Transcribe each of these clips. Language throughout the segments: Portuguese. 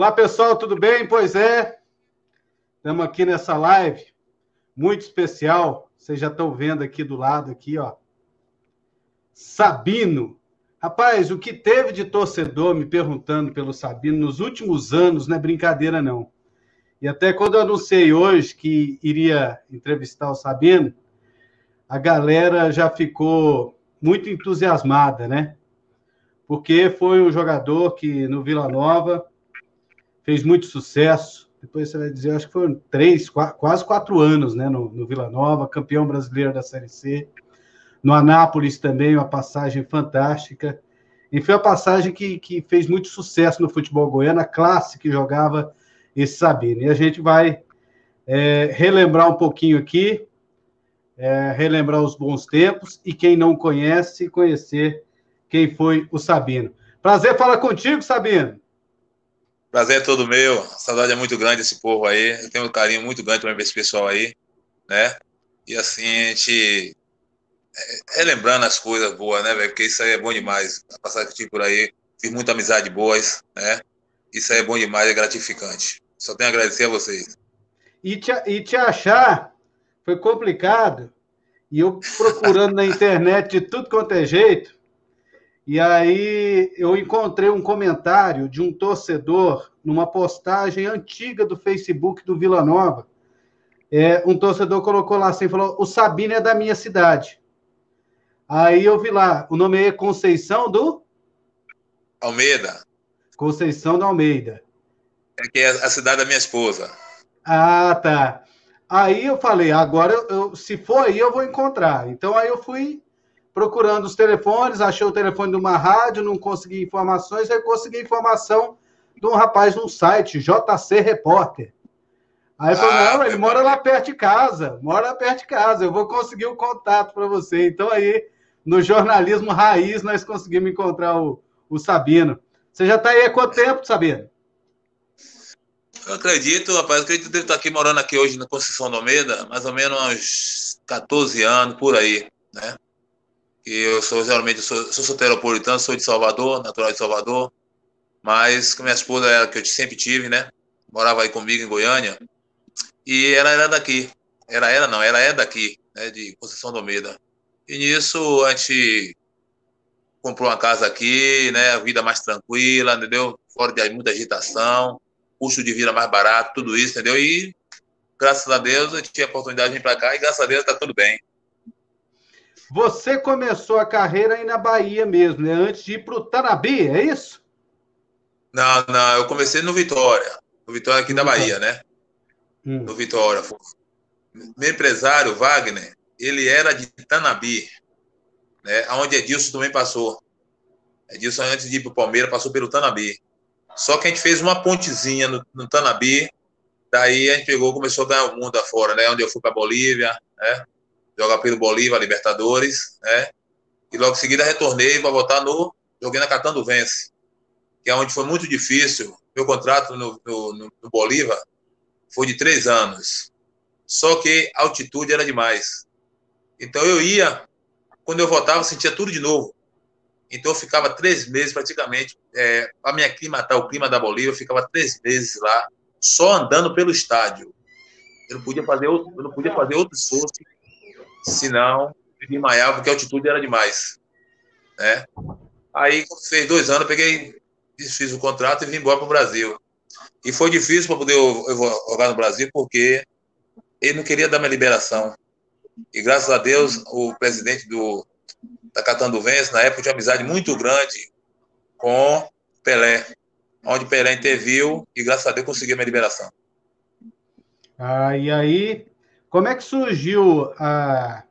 Olá, pessoal, tudo bem? Pois é, estamos aqui nessa live muito especial. Vocês já estão vendo aqui do lado, aqui, ó. Sabino. Rapaz, o que teve de torcedor me perguntando pelo Sabino nos últimos anos não é brincadeira, não. E até quando eu anunciei hoje que iria entrevistar o Sabino, a galera já ficou muito entusiasmada, né? Porque foi um jogador que no Vila Nova fez muito sucesso. Depois você vai dizer, acho que foram três, quase quatro anos né, no, no Vila Nova, campeão brasileiro da Série C. No Anápolis também, uma passagem fantástica. E foi a passagem que, que fez muito sucesso no futebol goiano, a classe que jogava esse Sabino. E a gente vai é, relembrar um pouquinho aqui é, relembrar os bons tempos e quem não conhece, conhecer quem foi o Sabino. Prazer falar contigo, Sabino. Prazer é todo meu. A saudade é muito grande desse povo aí. Eu tenho um carinho muito grande ver esse pessoal aí, né? E assim, a gente é, relembrando as coisas boas, né, velho? Porque isso aí é bom demais. A passagem que tive por aí, fiz muita amizade boas, né? Isso aí é bom demais, é gratificante. Só tenho a agradecer a vocês. E te, e te achar foi complicado. E eu procurando na internet de tudo quanto é jeito. E aí eu encontrei um comentário de um torcedor numa postagem antiga do Facebook do Vila Nova. É, um torcedor colocou lá assim, falou: "O Sabino é da minha cidade". Aí eu vi lá, o nome é Conceição do Almeida. Conceição do Almeida. É que é a cidade da minha esposa. Ah, tá. Aí eu falei, agora eu, eu, se for aí, eu vou encontrar. Então aí eu fui procurando os telefones, achei o telefone de uma rádio, não consegui informações, aí consegui informação de um rapaz num site, JC Repórter. Aí ah, não, ele mora lá perto de casa, mora lá perto de casa, eu vou conseguir o contato para você. Então aí, no jornalismo raiz, nós conseguimos encontrar o, o Sabino. Você já está aí há quanto tempo, Sabino? Eu acredito, rapaz, eu acredito que ele estar aqui morando aqui hoje na Conceição do Almeida, mais ou menos uns 14 anos, por aí, né? Eu sou realmente, sou, sou soteropolitano, sou de Salvador, natural de Salvador, mas com minha esposa, era que eu sempre tive, né? Morava aí comigo em Goiânia, e ela era daqui. Era ela não, ela é daqui, né? De Conceição do Almeida. E nisso a gente comprou uma casa aqui, né? Vida mais tranquila, entendeu? Fora de muita agitação custo de vida mais barato, tudo isso, entendeu? E graças a Deus eu tinha a oportunidade de vir para cá e graças a Deus está tudo bem. Você começou a carreira aí na Bahia mesmo, né? Antes de ir para o Tanabi, é isso? Não, não, eu comecei no Vitória. No Vitória aqui da Bahia, né? Hum. No Vitória. Meu empresário, Wagner, ele era de Tanabi, né? Onde Edilson também passou. Edilson, antes de ir para o Palmeiras, passou pelo Tanabi. Só que a gente fez uma pontezinha no, no Tanabi, daí a gente pegou, começou a ganhar o mundo afora, né? Onde eu fui para Bolívia, né? Jogar pelo Bolívia, Libertadores, né? E logo em seguida retornei para voltar no. Joguei na Catando Vence, que é onde foi muito difícil. Meu contrato no, no, no Bolívia foi de três anos. Só que a altitude era demais. Então eu ia, quando eu voltava, sentia tudo de novo. Então eu ficava três meses praticamente, é, para me aclimatar o clima da Bolívia, eu ficava três meses lá, só andando pelo estádio. Eu não podia fazer outro, eu não podia fazer outro esforço, senão eu desmaiava, porque a altitude era demais. Né? Aí, fez dois anos, eu peguei, fiz o contrato e vim embora para o Brasil. E foi difícil para poder jogar no Brasil, porque ele não queria dar minha liberação. E graças a Deus, o presidente do, da Catanduvense, na época, tinha amizade muito grande com Pelé, onde Pelé interviu e, graças a Deus, conseguiu a minha liberação. Ah, e aí, como é que surgiu a.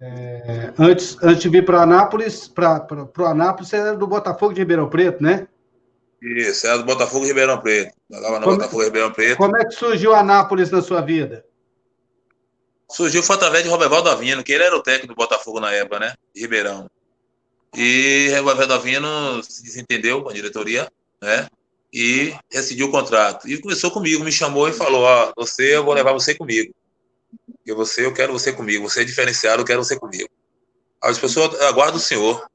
É, antes, antes de vir para Anápolis, para o Anápolis, você era do Botafogo de Ribeirão Preto, né? Isso, era do Botafogo de Ribeirão Preto. Jogava no como, Botafogo de Ribeirão Preto. Como é que surgiu Anápolis na sua vida? surgiu foi através de Roberval Davino, que ele era o técnico do Botafogo na época, né? De Ribeirão. E Roberval Davino se desentendeu com a diretoria, né? E rescindiu o contrato. E começou comigo, me chamou e falou: Ó, oh, você, eu vou levar você comigo. E você, eu quero você comigo. Você é diferenciado, eu quero você comigo. As pessoas aguardam o senhor.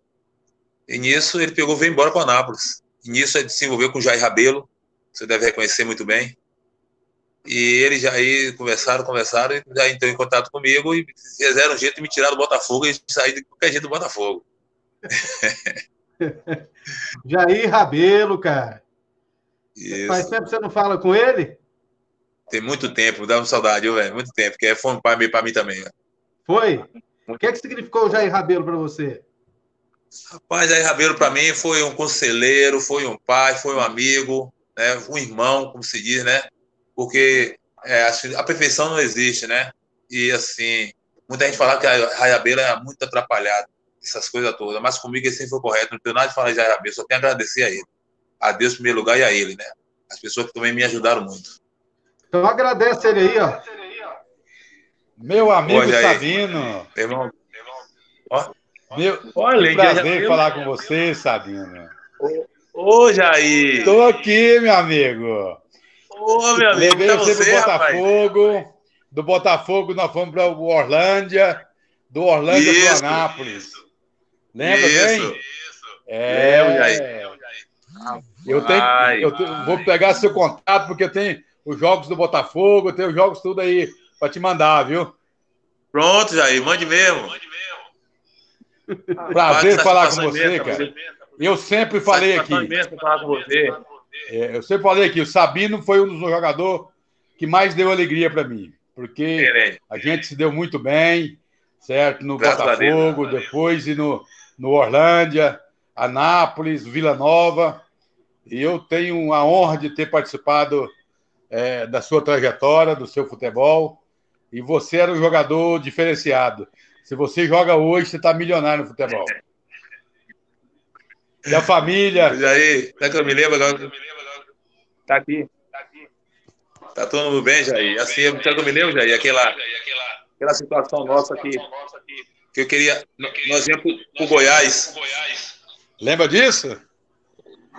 E nisso ele pegou veio embora para Anápolis. E nisso ele se envolveu com o Jair Rabelo, você deve reconhecer muito bem. E eles já aí conversaram, conversaram, e já entrou em contato comigo e fizeram um jeito de me tirar do Botafogo e sair de qualquer jeito do Botafogo. Jair Rabelo, cara. Isso. Faz tempo que você não fala com ele? Tem muito tempo, dá uma saudade, velho. Muito tempo, que foi um pai meio para mim também. Foi? O que é que significou o Jair Rabelo para você? Rapaz, Jair Rabelo para mim foi um conselheiro, foi um pai, foi um amigo, né? um irmão, como se diz, né? porque é, a perfeição não existe, né? E assim, muita gente fala que a Rayabela é muito atrapalhada, essas coisas todas, mas comigo ele sempre foi correto, não tenho nada de falar de Rayabela, só tenho a agradecer a ele. A Deus em primeiro lugar e a ele, né? As pessoas que também me ajudaram muito. Então agradece ele aí, ó. Meu amigo Olha Sabino. Irmão, ó. Meu, Olha, prazer já... falar com você, Sabino. Ô, Jair. Estou aqui, meu amigo. Ô, meu amigo, Levei você pro Botafogo. Rapaz. Do Botafogo nós fomos para o Orlândia. Do Orlândia para o Anápolis. Lembra isso, bem? Isso. É, é eu tenho, eu tenho, vou pegar seu contato, porque tem os jogos do Botafogo, tem os jogos tudo aí para te mandar, viu? Pronto, Jair, mande mesmo. Prazer falar com você, cara. Eu sempre falei aqui. falar com você. É, eu sempre falei que o Sabino foi um dos jogadores que mais deu alegria para mim, porque a gente se deu muito bem, certo? No Graças Botafogo, depois e no, no Orlândia, Anápolis, Vila Nova. E eu tenho a honra de ter participado é, da sua trajetória, do seu futebol. E você era um jogador diferenciado. Se você joga hoje, você está milionário no futebol. E a família. E aí, é que eu me lembro agora. Tá aqui. Tá aqui. Tá todo mundo bem, Jair? Assim, eu, eu me lembro, Jair, aquela, aquela situação nossa aqui. Que eu queria. Nós íamos pro Goiás. Lembra disso?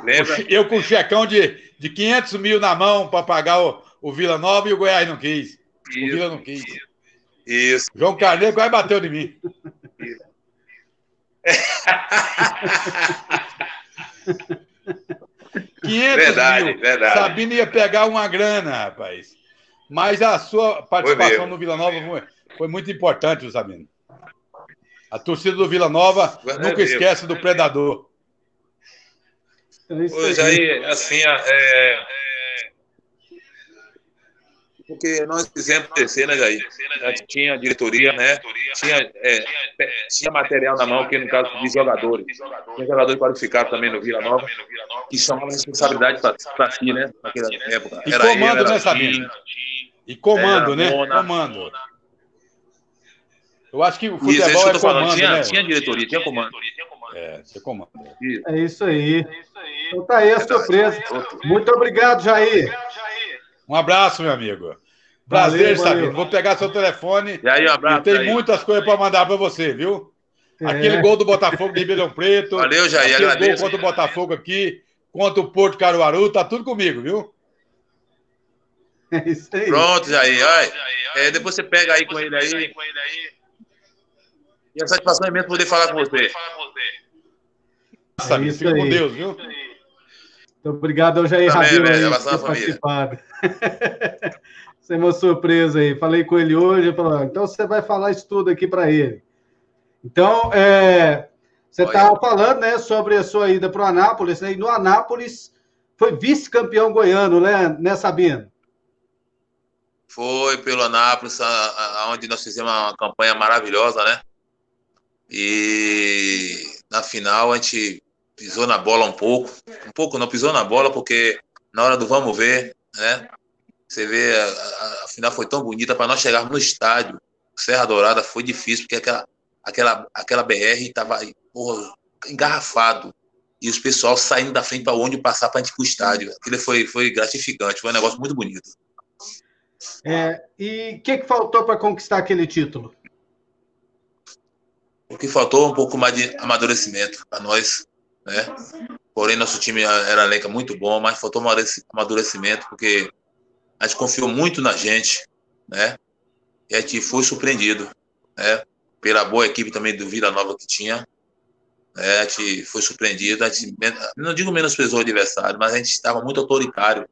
Lembra? Eu com o checão de, de 500 mil na mão para pagar o, o Vila Nova e o Goiás não quis. Isso, o Vila não quis. Isso. João Carneiro quase bateu de mim. Isso. 500 verdade, mil. Verdade. Sabino ia pegar uma grana, rapaz. Mas a sua participação no Vila Nova foi, foi, muito importante, Sabino. A torcida do Vila Nova nunca esquece do Predador. Pois aí, assim, é, porque nós fizemos descer, né, Jair? Tinha diretoria, né? Tinha, é, tinha material na mão, que no caso de jogadores. Tinha jogadores qualificados também no Vila Nova, que chamavam responsabilidade para si, né? Naquela época. E comando, né, Sabino? E comando, né? Comando. Eu acho que o futebol isso, é comando, falando. Tinha, né? tinha diretoria, tinha comando. É, tinha comando. É isso aí. Então tá aí a surpresa. Muito obrigado, Jair. Um abraço, meu amigo. Prazer, valeu, Sabino. Vou pegar seu telefone. E aí, um abraço. E tem aí. muitas coisas para mandar para você, viu? É. Aquele gol do Botafogo de Ribeirão Preto. Valeu, Jair. Aquele agradeço. gol contra o Botafogo aqui, contra o Porto Caruaru, tá tudo comigo, viu? É isso aí. Pronto, Jair. Olha, é, depois você pega aí com ele aí. E a satisfação é mesmo poder falar com você. Nossa, é fica com Deus, viu? Muito obrigado ao Jair Rabelo por ter participado. Isso é uma surpresa aí. Falei com ele hoje, falou, então você vai falar isso tudo aqui para ele. Então, é, você estava falando né, sobre a sua ida para o Anápolis, né, e no Anápolis foi vice-campeão goiano, né, né, Sabino? Foi pelo Anápolis, onde nós fizemos uma campanha maravilhosa, né? E na final a gente pisou na bola um pouco, um pouco não pisou na bola porque na hora do vamos ver, né? Você vê a, a, a final foi tão bonita para nós chegarmos no estádio. Serra Dourada foi difícil porque aquela aquela aquela BR estava engarrafado e os pessoal saindo da frente para onde passar para a gente ir para o estádio. Aquilo foi foi gratificante, foi um negócio muito bonito. É, e o que, que faltou para conquistar aquele título? O que faltou um pouco mais de amadurecimento para nós né? Porém, nosso time era elenco muito bom, mas faltou amadurecimento, porque a gente confiou muito na gente, né? E a gente foi surpreendido, né? Pela boa equipe também do Vila Nova que tinha. Né? A gente foi surpreendido, a gente, não digo menosprezou o adversário, mas a gente estava muito autoritário,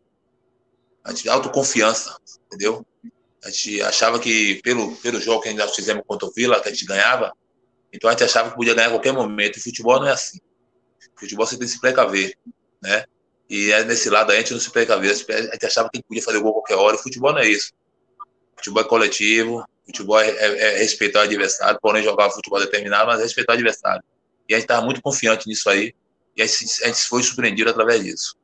a gente, autoconfiança, entendeu? A gente achava que, pelo, pelo jogo que nós fizemos contra o Vila, que a gente ganhava, então a gente achava que podia ganhar a qualquer momento. E futebol não é assim. Futebol você tem que se precaver, né? E é nesse lado a gente não se precaver. A gente achava que podia fazer gol qualquer hora. O futebol não é isso. O futebol é coletivo, futebol é, é, é respeitar o adversário, porém jogar futebol determinado, mas respeitar o adversário. E a gente estava muito confiante nisso aí. E a gente, a gente foi surpreendido através disso.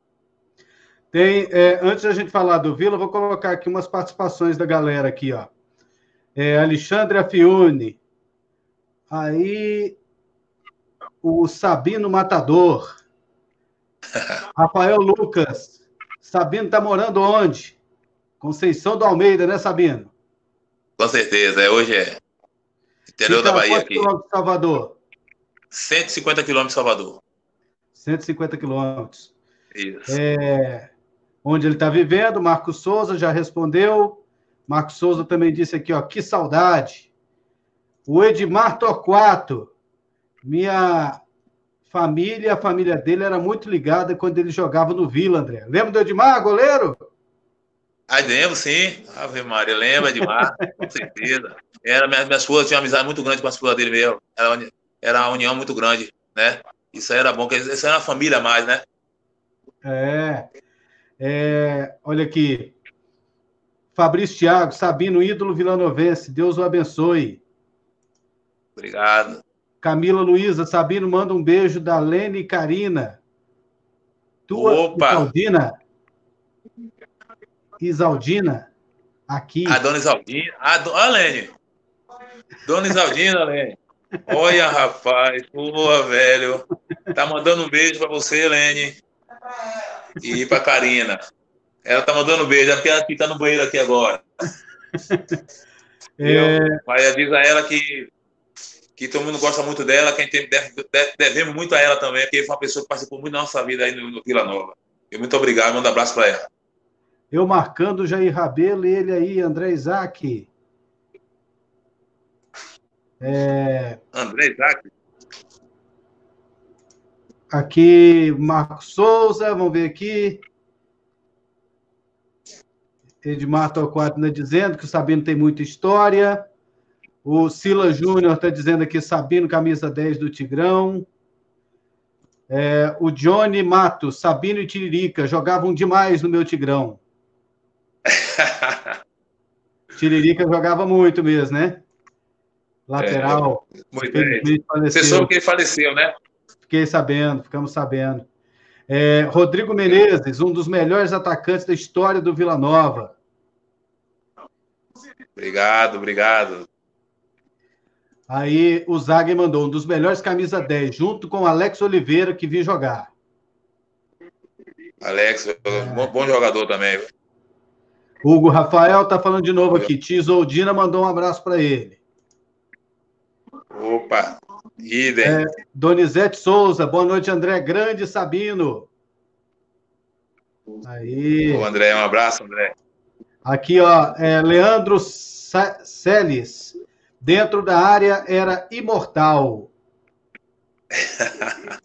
Tem, é, antes da gente falar do Vila, vou colocar aqui umas participações da galera aqui, ó. É, Alexandre Afiune. Aí o Sabino Matador. Rafael Lucas. Sabino tá morando onde? Conceição do Almeida, né, Sabino? Com certeza, é, hoje é. Interior Fica da Bahia aqui. quilômetros de Salvador? 150 quilômetros de Salvador. 150 quilômetros. Isso. É, onde ele está vivendo, Marcos Souza já respondeu. Marcos Souza também disse aqui, ó, que saudade. O Edmar Torquato, minha família, a família dele era muito ligada quando ele jogava no Vila, André. Lembra do Edmar, goleiro? Ah, lembro, sim. Ave Maria, lembra Edmar, com certeza. Era, minha, minha esposa tinha uma amizade muito grande com a esposa dele mesmo. Era, era uma união muito grande, né? Isso aí era bom, porque isso era uma família a mais, né? É. É, olha aqui. Fabrício Thiago, Sabino, ídolo vilanovense. Deus o abençoe. Obrigado. Camila Luiza, Sabino, manda um beijo da Lene e Karina. Tua Opa. Isaldina. Isaldina, aqui. A dona Isaldina. A, do... a Lene. Dona Isaldina, Lene. Olha, rapaz. Boa, velho. Tá mandando um beijo para você, Lene e para Karina. Ela tá mandando beijo, é porque ela tá no banheiro aqui agora. É... Mas avisa ela que, que todo mundo gosta muito dela, que a gente deve, deve, devemos muito a ela também, porque foi uma pessoa que participou muito da nossa vida aí no, no Vila Nova. E muito obrigado, manda um abraço para ela. Eu marcando Jair Rabelo e ele aí, André Isaac. É... André Isaac? Aqui, Marcos Souza, vamos ver aqui. Edmar Torquato está dizendo que o Sabino tem muita história. O Sila Júnior está dizendo aqui, Sabino, camisa 10 do Tigrão. É, o Johnny Matos, Sabino e Tiririca jogavam demais no meu Tigrão. Tiririca jogava muito mesmo, né? Lateral. É, muito bem. Você soube que ele faleceu, né? Fiquei sabendo, ficamos sabendo. É, Rodrigo Menezes, um dos melhores atacantes da história do Vila Nova. Obrigado, obrigado. Aí o Zague mandou um dos melhores camisa 10, junto com Alex Oliveira, que vi jogar. Alex, é. bom, bom, jogador também. Hugo Rafael tá falando de novo aqui. Tisoldina mandou um abraço para ele. Opa, idem. É, Donizete Souza, boa noite, André Grande Sabino. Aí. Ô, André, um abraço, André. Aqui, ó, é, Leandro Celes, dentro da área era imortal.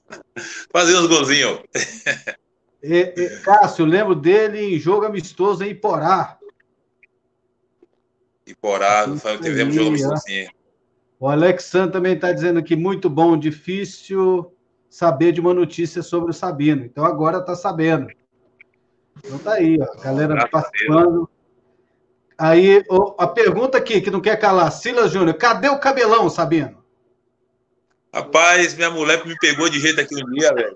Fazia uns golzinhos. Cássio, lembro dele em jogo amistoso em Iporá. Iporá, tivemos jogo amistoso sim. O Alexandre também está dizendo que muito bom, difícil saber de uma notícia sobre o Sabino. Então agora está sabendo. Então tá aí, ó, a galera participando. Aí, a pergunta aqui, que não quer calar, Silas Júnior, cadê o cabelão, Sabino? Rapaz, minha mulher me pegou de jeito aqui um dia, velho.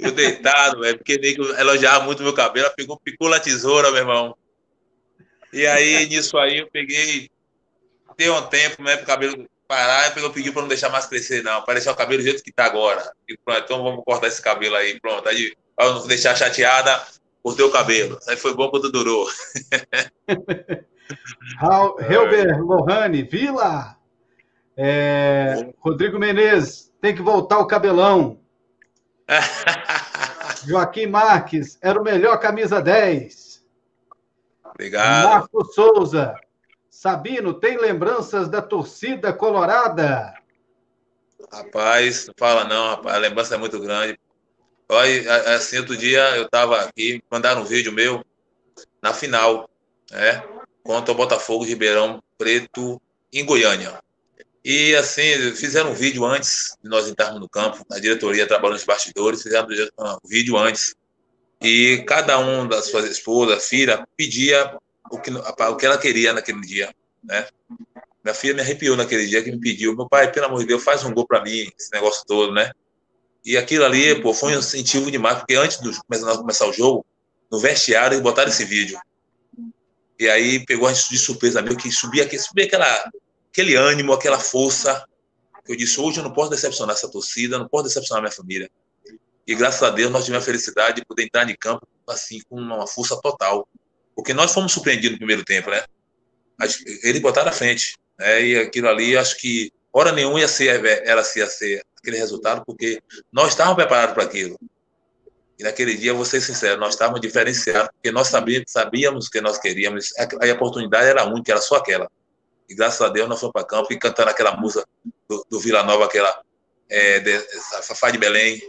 Eu deitado, velho, porque nem que elogiava muito meu cabelo, ela pegou, picou a tesoura, meu irmão. E aí, nisso aí, eu peguei, deu um tempo, né, pro cabelo parar, eu pediu para não deixar mais crescer, não. Parecer o cabelo do jeito que tá agora. E pronto, então vamos cortar esse cabelo aí, pronto. Aí, para não deixar chateada, cortei o cabelo. Aí foi bom quando durou. Helber Lohane, Vila. É, Rodrigo Menezes, tem que voltar o cabelão. Joaquim Marques, era o melhor camisa 10. Obrigado. Marco Souza, Sabino, tem lembranças da torcida colorada? Rapaz, não fala não, rapaz. A lembrança é muito grande. Aí, assim, outro dia eu estava aqui, mandaram um vídeo meu na final, né? Contra o Botafogo Ribeirão Preto em Goiânia. E assim, fizeram um vídeo antes de nós entrarmos no campo, a diretoria trabalhando nos bastidores, fizeram um vídeo antes. E cada um das suas esposas, filha, pedia o que, o que ela queria naquele dia, né? Minha filha me arrepiou naquele dia que me pediu, meu pai, pelo amor de Deus, faz um gol para mim, esse negócio todo, né? E aquilo ali, pô, foi um incentivo demais, porque antes de começar o jogo, no vestiário, eles botaram esse vídeo. E aí pegou a gente de surpresa meio que subia, subia aquela, aquele ânimo, aquela força. Eu disse, hoje eu não posso decepcionar essa torcida, não posso decepcionar minha família. E graças a Deus nós tivemos a felicidade de poder entrar em campo assim com uma força total. Porque nós fomos surpreendidos no primeiro tempo, né? Eles botaram à frente. Né? E aquilo ali, acho que hora nenhuma ia ser, era, ia ser aquele resultado, porque nós estávamos preparados para aquilo. E naquele dia, vou ser sincero, nós estávamos diferenciados, porque nós sabíamos, que nós queríamos, a, oportunidade era única, era só aquela. E graças a Deus nós fomos para campo e cantando aquela música do, do Vila Nova, aquela é, de, Fafá de Belém.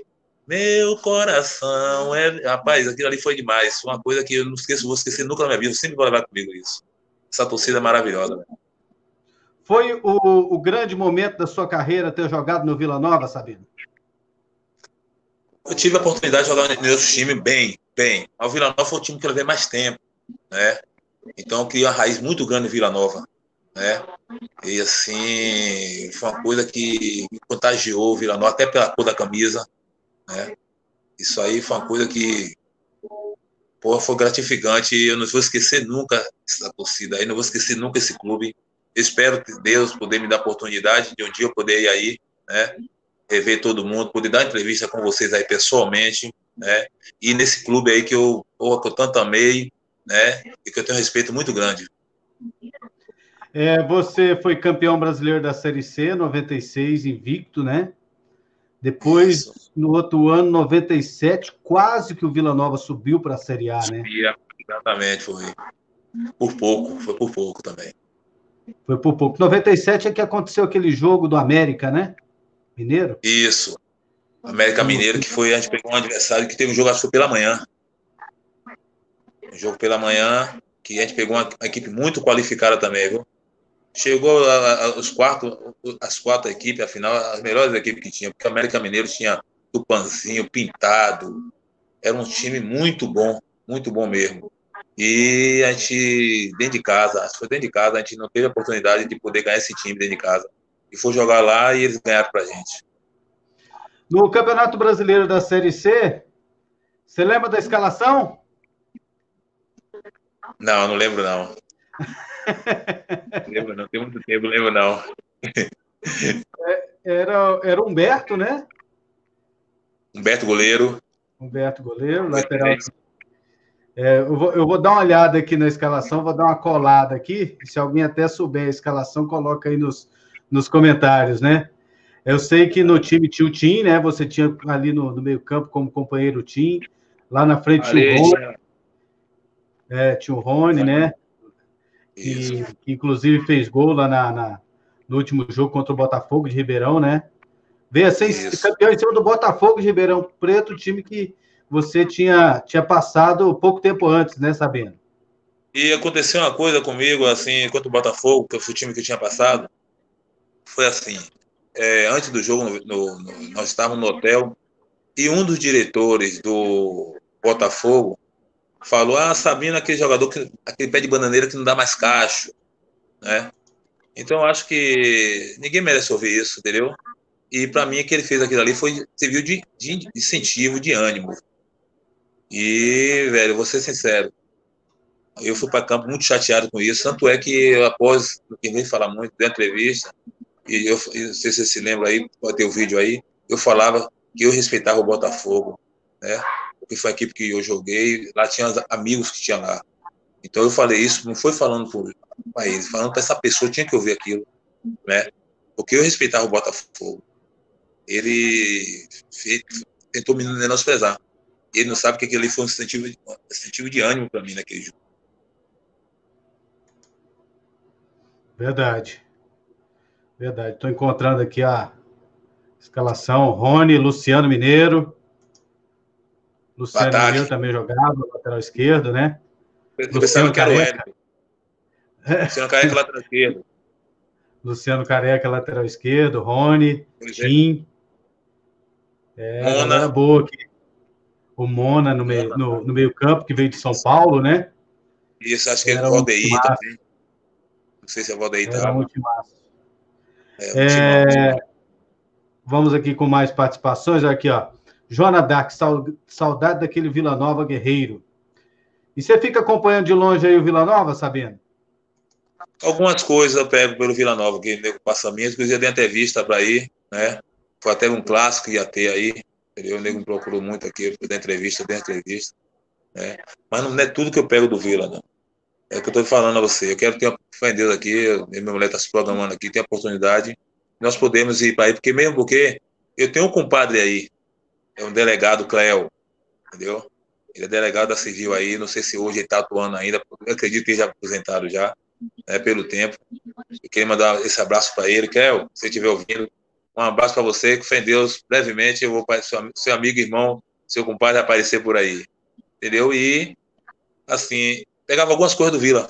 Meu coração é. Rapaz, aquilo ali foi demais. Foi uma coisa que eu não esqueço, vou esquecer nunca na minha vida. Eu sempre vou levar comigo isso. Essa torcida é maravilhosa. Né? Foi o, o grande momento da sua carreira ter jogado no Vila Nova, Sabino? Eu tive a oportunidade de jogar meu time bem, bem. O Vila Nova foi o time que eu levei mais tempo, né? Então eu criei uma raiz muito grande em Vila Nova, né? E assim, foi uma coisa que me contagiou o Vila Nova, até pela cor da camisa, né? Isso aí foi uma coisa que foi gratificante eu não vou esquecer nunca essa torcida aí, não vou esquecer nunca esse clube. Espero que Deus poder me dar a oportunidade de um dia eu poder ir aí, né? rever todo mundo, poder dar entrevista com vocês aí pessoalmente, né? E nesse clube aí que eu, que eu tanto amei, né? E que eu tenho um respeito muito grande. É, você foi campeão brasileiro da Série C, 96, invicto, né? Depois, Isso. no outro ano, 97, quase que o Vila Nova subiu para a Série A, né? Subia, exatamente, foi. Por pouco, foi por pouco também. Foi por pouco. 97 é que aconteceu aquele jogo do América, né? Mineiro? Isso. América Mineiro, que foi, a gente pegou um adversário que teve um jogo, acho que foi pela manhã. Um jogo pela manhã, que a gente pegou uma, uma equipe muito qualificada também, viu? Chegou a, a, os quatro, as quatro equipes, afinal, as melhores equipes que tinha, porque o América Mineiro tinha Tupanzinho, Pintado, era um time muito bom, muito bom mesmo. E a gente, dentro de casa, foi dentro de casa, a gente não teve a oportunidade de poder ganhar esse time dentro de casa e foi jogar lá e eles ganharam para a gente. No Campeonato Brasileiro da Série C, você lembra da escalação? Não, não lembro não. não lembro não, tem muito tempo, não lembro não. É, era, era Humberto, né? Humberto goleiro. Humberto goleiro, lateral. É, eu, vou, eu vou dar uma olhada aqui na escalação, vou dar uma colada aqui. Se alguém até souber a escalação, coloca aí nos, nos comentários, né? Eu sei que no time tinha o Tim, né? Você tinha ali no, no meio-campo como companheiro o Tim. Lá na frente tinha o Rony. É, tinha o Rony, né? Que, que, inclusive fez gol lá na, na, no último jogo contra o Botafogo de Ribeirão, né? Veio a ser Isso. campeão em cima do Botafogo de Ribeirão Preto, time que você tinha, tinha passado pouco tempo antes, né, Sabino? E aconteceu uma coisa comigo, assim, contra o Botafogo, que foi o time que eu tinha passado foi assim: é, antes do jogo, no, no, nós estávamos no hotel e um dos diretores do Botafogo falou: Ah, Sabino, aquele jogador, que, aquele pé de bananeira que não dá mais cacho, né? Então, acho que ninguém merece ouvir isso, entendeu? E para mim, o que ele fez aquilo ali foi serviu de, de incentivo, de ânimo. E, velho, vou ser sincero, eu fui para campo muito chateado com isso. Tanto é que, após, quem veio falar muito da entrevista, e eu, não sei se você se lembra aí, pode ter o vídeo aí, eu falava que eu respeitava o Botafogo, né? Porque foi a equipe que eu joguei, lá tinha amigos que tinha lá. Então eu falei isso, não foi falando para eles, falando para essa pessoa, tinha que ouvir aquilo, né? Porque eu respeitava o Botafogo. Ele fez, tentou me menosprezar. Ele não sabe que aquilo ali foi um incentivo, um incentivo de ânimo para mim naquele jogo. Verdade. Verdade. Estou encontrando aqui a escalação. Rony, Luciano Mineiro. Luciano Ataque. também jogava, lateral esquerdo, né? Luciano Careca. Luciano Careca, lateral esquerdo. Luciano Careca, lateral esquerdo, Rony. Tim. É, Mona. boa aqui. O Mona no meio, no, no meio campo, que veio de São Paulo, né? Isso, acho que é o Valdeir também. Não sei se é o Valdeir também. Um é, é, vamos aqui com mais participações. Aqui, ó. Joana Dark, saudade daquele Vila Nova guerreiro. E você fica acompanhando de longe aí o Vila Nova, sabendo? Algumas coisas eu pego pelo Vila Nova, que nego passa minha, inclusive dei entrevista para ir, né? Foi até um clássico que ia ter aí, entendeu? O nego me procurou muito aqui, dei entrevista, dei entrevista. Né? Mas não é tudo que eu pego do Vila, não. É o que eu estou falando a você. Eu quero ter, fé em Deus aqui, minha mulher está se programando aqui, tem a oportunidade, nós podemos ir para aí, porque mesmo porque eu tenho um compadre aí, é um delegado, Cleo, entendeu? Ele é delegado da Civil aí, não sei se hoje ele está atuando ainda, acredito que ele já aposentado já, né, pelo tempo. Eu queria mandar esse abraço para ele, Cleo, se estiver ouvindo, um abraço para você, que fé em Deus, brevemente eu vou seu, seu amigo, irmão, seu compadre aparecer por aí, entendeu? E, assim, pegava algumas coisas do Vila,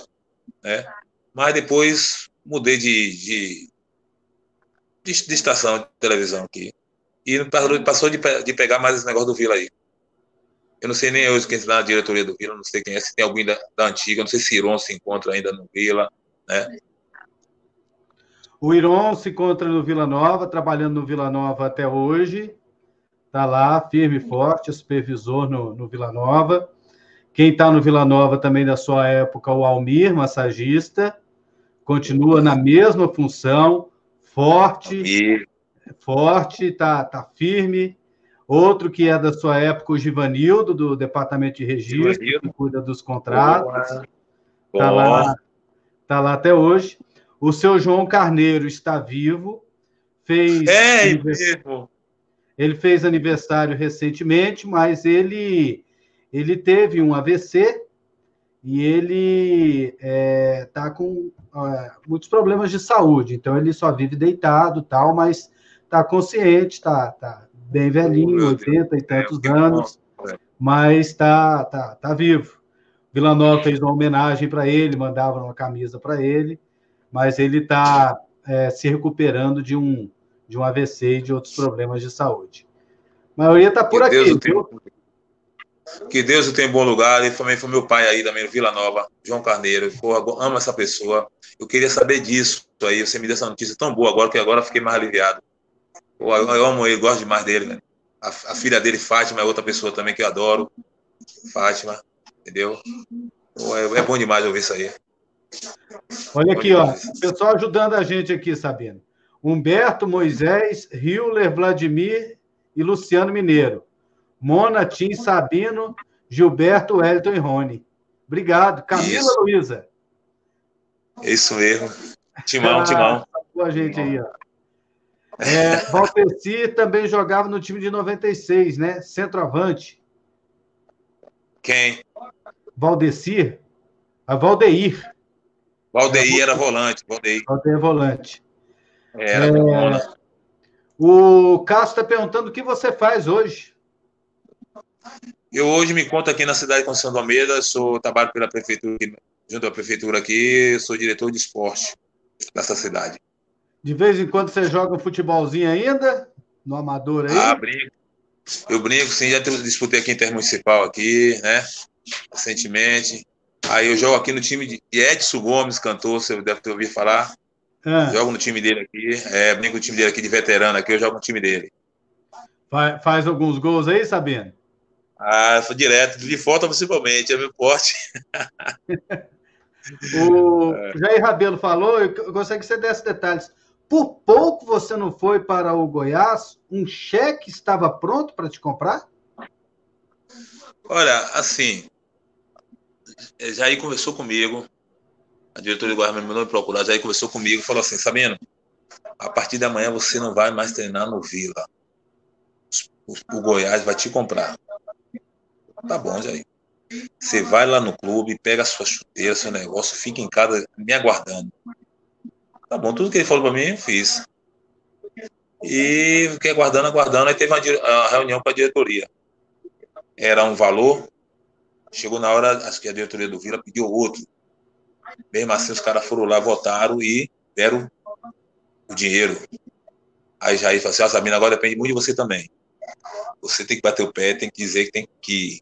né? Mas depois mudei de, de, de, de estação de televisão aqui. E passou de, de pegar mais esse negócio do Vila aí. Eu não sei nem hoje quem está na diretoria do Vila, não sei quem é, se tem alguém da, da antiga, não sei se Iron se encontra ainda no Vila, né? O Iron se encontra no Vila Nova, trabalhando no Vila Nova até hoje. Está lá, firme e forte, supervisor no, no Vila Nova. Quem está no Vila Nova também da sua época, o Almir, massagista, continua na mesma função, forte, Almir. forte, tá, tá firme. Outro que é da sua época, o Givanildo, do Departamento de Registro, Givanildo. que cuida dos contratos. Está lá, tá lá até hoje. O seu João Carneiro está vivo. Fez é, mesmo. Ele fez aniversário recentemente, mas ele ele teve um AVC e ele está é, tá com é, muitos problemas de saúde. Então, ele só vive deitado tal, mas está consciente, está tá bem velhinho, 80 e tantos é, anos, é. mas está tá, tá vivo. Vila Nova fez uma homenagem para ele, mandava uma camisa para ele, mas ele está é, se recuperando de um, de um AVC e de outros problemas de saúde. A maioria está por aqui. Deus, que Deus o tenha em bom lugar. Ele também foi meu pai aí também, Vila Nova, João Carneiro. Porra, amo essa pessoa. Eu queria saber disso aí. Você me deu essa notícia tão boa agora que agora fiquei mais aliviado. Porra, eu amo ele, gosto demais dele. Né? A, a, filha dele, Fátima, é outra pessoa também que eu adoro. Fátima, entendeu? É, é, bom demais ouvir isso aí. Olha aqui, ó. O pessoal ajudando a gente aqui, Sabino. Humberto, Moisés, Hiller, Vladimir e Luciano Mineiro. Mona, Tim, Sabino, Gilberto, Wellington e Rony. Obrigado. Camila Luiza. Isso mesmo. Timão, ah, Timão. A gente aí, ó. É, Valpeci também jogava no time de 96, né? Centroavante. Quem? Valdecir. A Valdeir. Valdeir era volante. Valdeir. Valdeir é volante. Era, é, O Cássio está perguntando o que você faz hoje. Eu hoje me encontro aqui na cidade de Conceição do Almeida, sou, trabalho pela prefeitura, junto à prefeitura aqui, sou diretor de esporte dessa cidade. De vez em quando você joga um futebolzinho ainda? No amador aí? Ah, brinco. Eu brinco, sim, já disputei aqui intermunicipal aqui, né? Recentemente. Aí eu jogo aqui no time de Edson Gomes, cantor, você deve ter ouvido falar. Ah. Jogo no time dele aqui, é, brinco no time dele aqui de veterano aqui, eu jogo no time dele. Faz, faz alguns gols aí, Sabino? Ah, foi direto, de foto principalmente, é meu porte. o Jair Rabelo falou, eu gostaria que você desse detalhes. Por pouco você não foi para o Goiás? Um cheque estava pronto para te comprar? Olha, assim, Jair conversou comigo, a diretoria do Goiás me mandou me procurar, Jair conversou comigo e falou assim, Sabino, a partir da manhã você não vai mais treinar no Vila. O, o Goiás vai te comprar. Tá bom, Jair. Você vai lá no clube, pega a sua chuteira, seu negócio, fica em casa me aguardando. Tá bom, tudo que ele falou para mim, eu fiz. E fiquei aguardando, aguardando, aí teve uma, uma reunião com a diretoria. era um valor, chegou na hora, acho que a diretoria do Vila pediu outro. Mesmo assim, os caras foram lá, votaram e deram o dinheiro. Aí Jair falou assim, ó, Sabina, agora depende muito de você também. Você tem que bater o pé, tem que dizer que tem que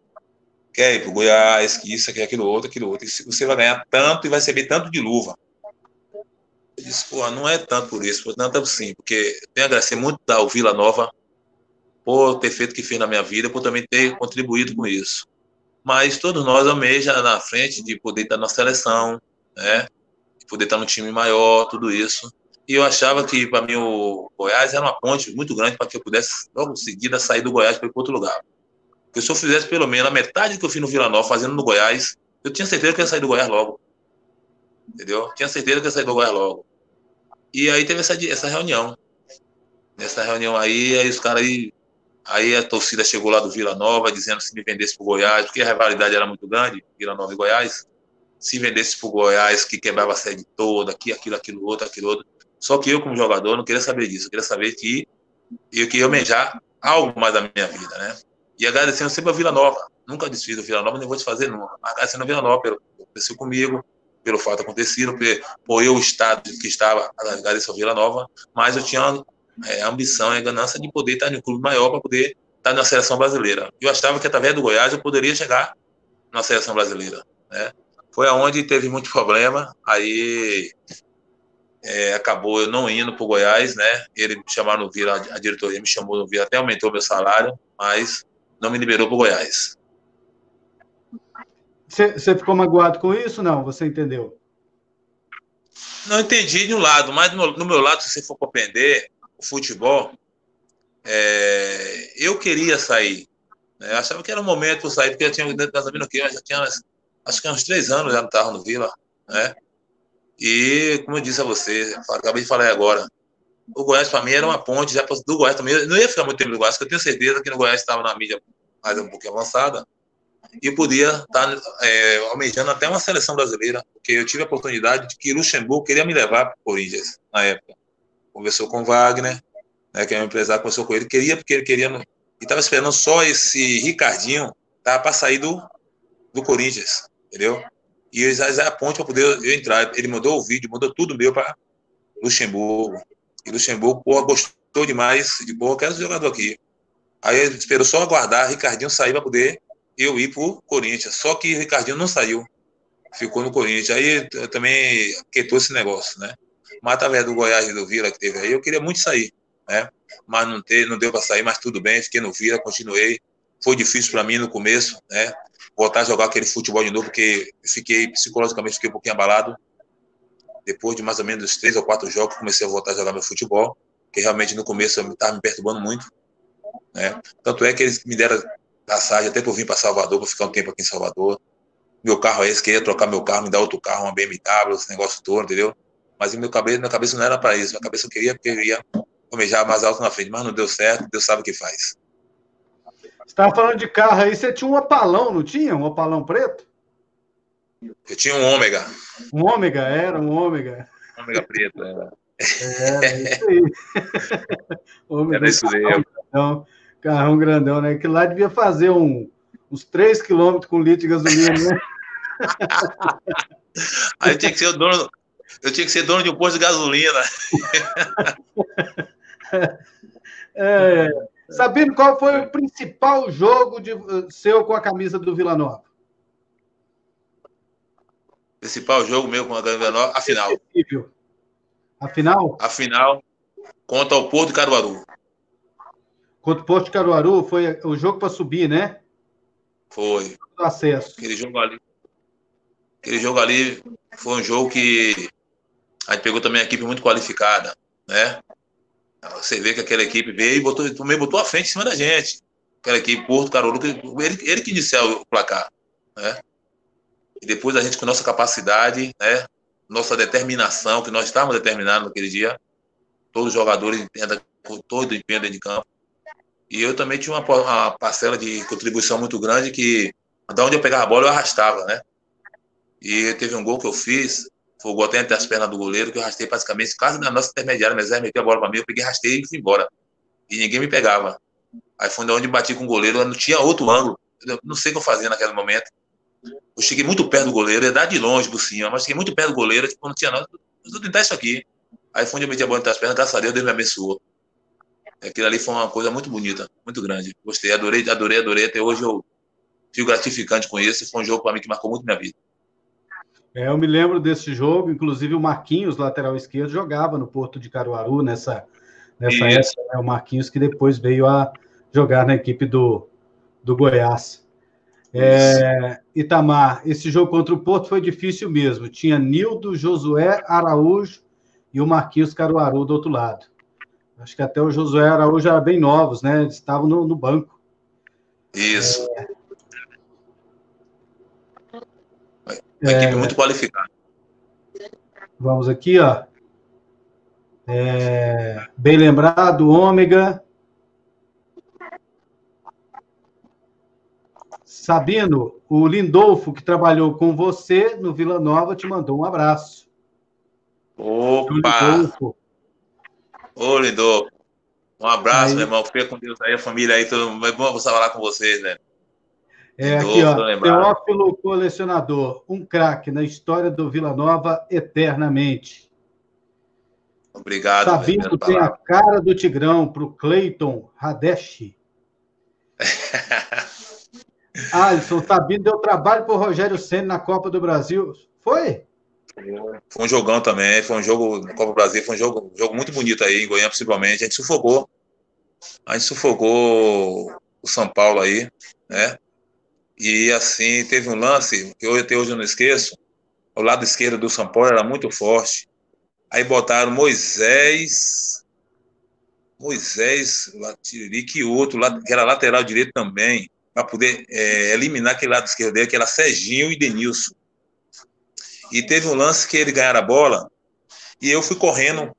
quer ir pro Goiás, que isso, que aquilo outro, aquilo outro. E você vai ganhar tanto e vai receber tanto de luva. Eu disse, pô, não é tanto por isso, por tanto sim, porque tenho a agradecer muito ao Vila Nova por ter feito o que fez na minha vida, por também ter contribuído com isso. Mas todos nós almejamos na frente de poder estar na seleção, né? De poder estar no time maior, tudo isso. E eu achava que, para mim, o Goiás era uma ponte muito grande para que eu pudesse, logo em seguida, sair do Goiás para ir para outro lugar. Porque se eu fizesse pelo menos a metade do que eu fiz no Vila Nova, fazendo no Goiás, eu tinha certeza que ia sair do Goiás logo. Entendeu? Tinha certeza que ia sair do Goiás logo. E aí teve essa, essa reunião. Nessa reunião aí, aí os caras aí. Aí a torcida chegou lá do Vila Nova dizendo se me vendesse para o Goiás, porque a rivalidade era muito grande, Vila Nova e Goiás. Se vendesse para o Goiás, que quebrava a sede toda, aqui, aquilo, aquilo, outro, aquilo, outro. Só que eu, como jogador, não queria saber disso. Eu queria saber que eu queria almejar algo mais da minha vida, né? E agradecendo sempre a Vila Nova. Nunca desfiz do Vila Nova, nem vou te fazer nunca. Agradecendo a Vila Nova pelo que aconteceu comigo, pelo fato acontecido, por eu o estado que estava, agradeço a Vila Nova, mas eu tinha é, a ambição e a ganância de poder estar em um clube maior para poder estar na seleção brasileira. Eu achava que através do Goiás eu poderia chegar na seleção brasileira. Né? Foi aonde teve muito problema, aí é, acabou eu não indo para o Goiás, né? Ele me chamaram no Vila, a diretoria me chamou no Vila, até aumentou meu salário, mas não me liberou para o Goiás. Você ficou magoado com isso? Não, você entendeu? Não entendi de um lado, mas no, no meu lado, se você for compreender o futebol, é, eu queria sair. Né? Eu achava que era o momento para sair, porque eu tinha, sabendo que eu já tinha, acho que uns três anos já não estava no Vila, né? E, como eu disse a você, acabei de falar agora, o Goiás para mim era uma ponte já do Goiás também. Eu não ia ficar muito tempo no Goiás, porque eu tenho certeza que no Goiás estava na mídia mais um pouquinho avançada e podia estar tá, é, almejando até uma seleção brasileira, porque eu tive a oportunidade de que Luxemburgo queria me levar para o Corinthians na época. Conversou com Wagner, né, que é um empresário, conversou com ele, queria porque ele queria e estava esperando só esse Ricardinho tá, para sair do, do Corinthians, entendeu? E eles a ponte para poder eu entrar. Ele mandou o vídeo, mandou tudo meu para Luxemburgo. E Luxemburgo, porra, gostou demais de, porra, quero esse jogador aqui. Aí ele esperou só aguardar Ricardinho sair para poder eu ir pro Corinthians. Só que Ricardinho não saiu. Ficou no Corinthians. Aí também quietou esse negócio, né? Mas através do Goiás e do Vila que teve aí, eu queria muito sair, né? Mas não, ter, não deu para sair, mas tudo bem, fiquei no Vila, continuei. Foi difícil para mim no começo, né? Voltar a jogar aquele futebol de novo, porque fiquei, psicologicamente, fiquei um pouquinho abalado depois de mais ou menos três ou quatro jogos, comecei a voltar a jogar meu futebol, que realmente no começo estava me perturbando muito. Né? Tanto é que eles me deram passagem até eu vir para Salvador, para ficar um tempo aqui em Salvador. Meu carro é esse, queria trocar meu carro, me dar outro carro, uma BMW, esse negócio todo, entendeu? Mas meu cabeça, minha cabeça não era para isso. Minha cabeça eu queria porque eu ia almejar mais alto na frente, mas não deu certo, Deus sabe o que faz. Você estava falando de carro aí, você tinha um opalão, não tinha? Um opalão preto? Eu tinha um ômega. Um ômega, era um ômega. Ômega preto, era. É, isso aí. ômega, era isso mesmo. Carrão, carrão grandão, né? Que lá devia fazer um, uns 3 quilômetros com litro de gasolina, né? Aí tinha que ser o dono, eu tinha que ser dono de um posto de gasolina. É, Sabino, qual foi o principal jogo de, seu com a camisa do Vila Nova? Principal jogo meu com a Vila Nova, a final. A final? A final contra o Porto de Caruaru. Contra o Porto de Caruaru foi o jogo para subir, né? Foi. Acesso. Aquele jogo ali. Aquele jogo ali foi um jogo que a gente pegou também a equipe muito qualificada, né? Você vê que aquela equipe veio e botou, também botou a frente em cima da gente. Aquela equipe Porto Caruaru, ele, ele que iniciou o placar, né? E depois a gente, com nossa capacidade, né, nossa determinação, que nós estávamos determinados naquele dia, todos os jogadores com todo o empenho dentro de campo. E eu também tinha uma, uma, parcela de contribuição muito grande que, da onde eu pegava a bola, eu arrastava, né? E teve um gol que eu fiz, gol até entre as pernas do goleiro, que eu arrastei praticamente quase na nossa intermediária, mas aí meteu a bola para mim, eu peguei, arrastei e fui embora. E ninguém me pegava. Aí foi onde bati com o goleiro, não tinha outro ângulo eu não sei o que eu fazia naquele momento. Eu cheguei muito perto do goleiro, ia dar de longe por cima, mas cheguei muito perto do goleiro, tipo, não tinha nada. Eu vou tentar isso aqui. Aí foi onde eu meti a bola entre as pernas, graças a Deus, Deus me abençoou. Aquilo ali foi uma coisa muito bonita, muito grande. Gostei, adorei, adorei, adorei. Até hoje eu fico gratificante com isso. Foi um jogo para mim que marcou muito minha vida. É, eu me lembro desse jogo, inclusive o Marquinhos, lateral esquerdo, jogava no Porto de Caruaru nessa, nessa época, né? o Marquinhos que depois veio a jogar na equipe do, do Goiás. É, Itamar, esse jogo contra o Porto foi difícil mesmo. Tinha Nildo, Josué, Araújo e o Marquinhos Caruaru do outro lado. Acho que até o Josué Araújo era bem novos, né? Eles estavam no, no banco. Isso. É, Uma equipe é. muito qualificada. Vamos aqui, ó. É, bem lembrado, Ômega. Sabino, o Lindolfo, que trabalhou com você no Vila Nova, te mandou um abraço. Opa! Lindolfo. Ô, Lindolfo. Um abraço, aí. meu irmão. Fica com Deus aí, a família aí. Todo mundo. É bom falar com vocês, né? É, aqui, ó, Teófilo Colecionador, um craque na história do Vila Nova eternamente. Obrigado. Sabino tem a cara do Tigrão para o Cleiton Hadeshi. Alisson, Sabino deu trabalho para o Rogério Senna na Copa do Brasil. Foi? Foi um jogão também, foi um jogo na Copa do Brasil, foi um jogo, um jogo muito bonito aí, em Goiânia principalmente. A gente sufocou. A gente sufocou o São Paulo aí, né? E assim, teve um lance que eu até hoje eu não esqueço. O lado esquerdo do São Paulo era muito forte. Aí botaram Moisés, Moisés, Latirique e outro, que era lateral direito também, para poder é, eliminar aquele lado esquerdo dele, que era Serginho e Denilson. E teve um lance que ele ganharam a bola, e eu fui correndo,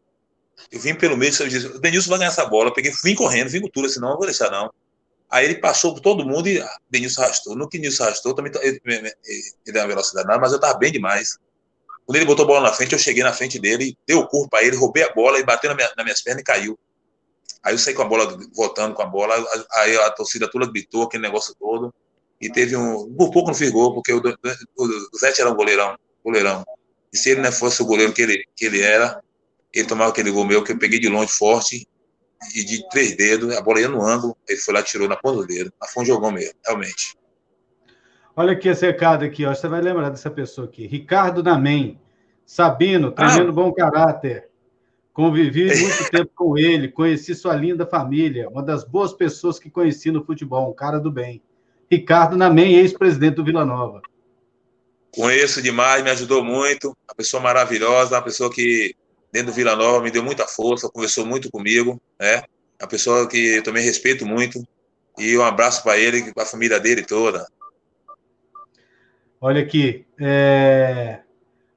eu vim pelo meio, eu disse, Denilson vai ganhar essa bola, eu peguei, vim correndo, vim com tudo, senão não vou deixar não. Aí ele passou por todo mundo e ah, Denilson arrastou. No que Denilson arrastou, também ele, ele, deu uma velocidade nada, mas eu estava bem demais. Quando ele botou a bola na frente, eu cheguei na frente dele, dei o corpo para ele, roubei a bola e bateu na minha, nas minhas pernas e caiu. Aí eu saí com a bola, voltando com a bola, aí a torcida toda gritou, aquele negócio todo. E teve um. Por pouco não fiz gol, porque o, o, o Zé era um goleirão, goleirão. E se ele não fosse o goleiro que ele, que ele era, ele tomava aquele gol meu que eu peguei de longe forte e de três dedos, a bola ia no ângulo, ele foi lá tirou na ponta do dedo. Mas foi um jogão mesmo, realmente. Olha aqui esse recado aqui, ó. Você vai lembrar dessa pessoa aqui. Ricardo Namen. Sabino, tremendo ah. bom caráter. Convivi muito tempo com ele, conheci sua linda família, uma das boas pessoas que conheci no futebol, um cara do bem. Ricardo Namen, ex-presidente do Vila Nova. Conheço demais, me ajudou muito, uma pessoa maravilhosa, uma pessoa que dentro do Vila Nova, me deu muita força, conversou muito comigo, né? É uma pessoa que eu também respeito muito. E um abraço para ele e para a família dele toda. Olha aqui, é...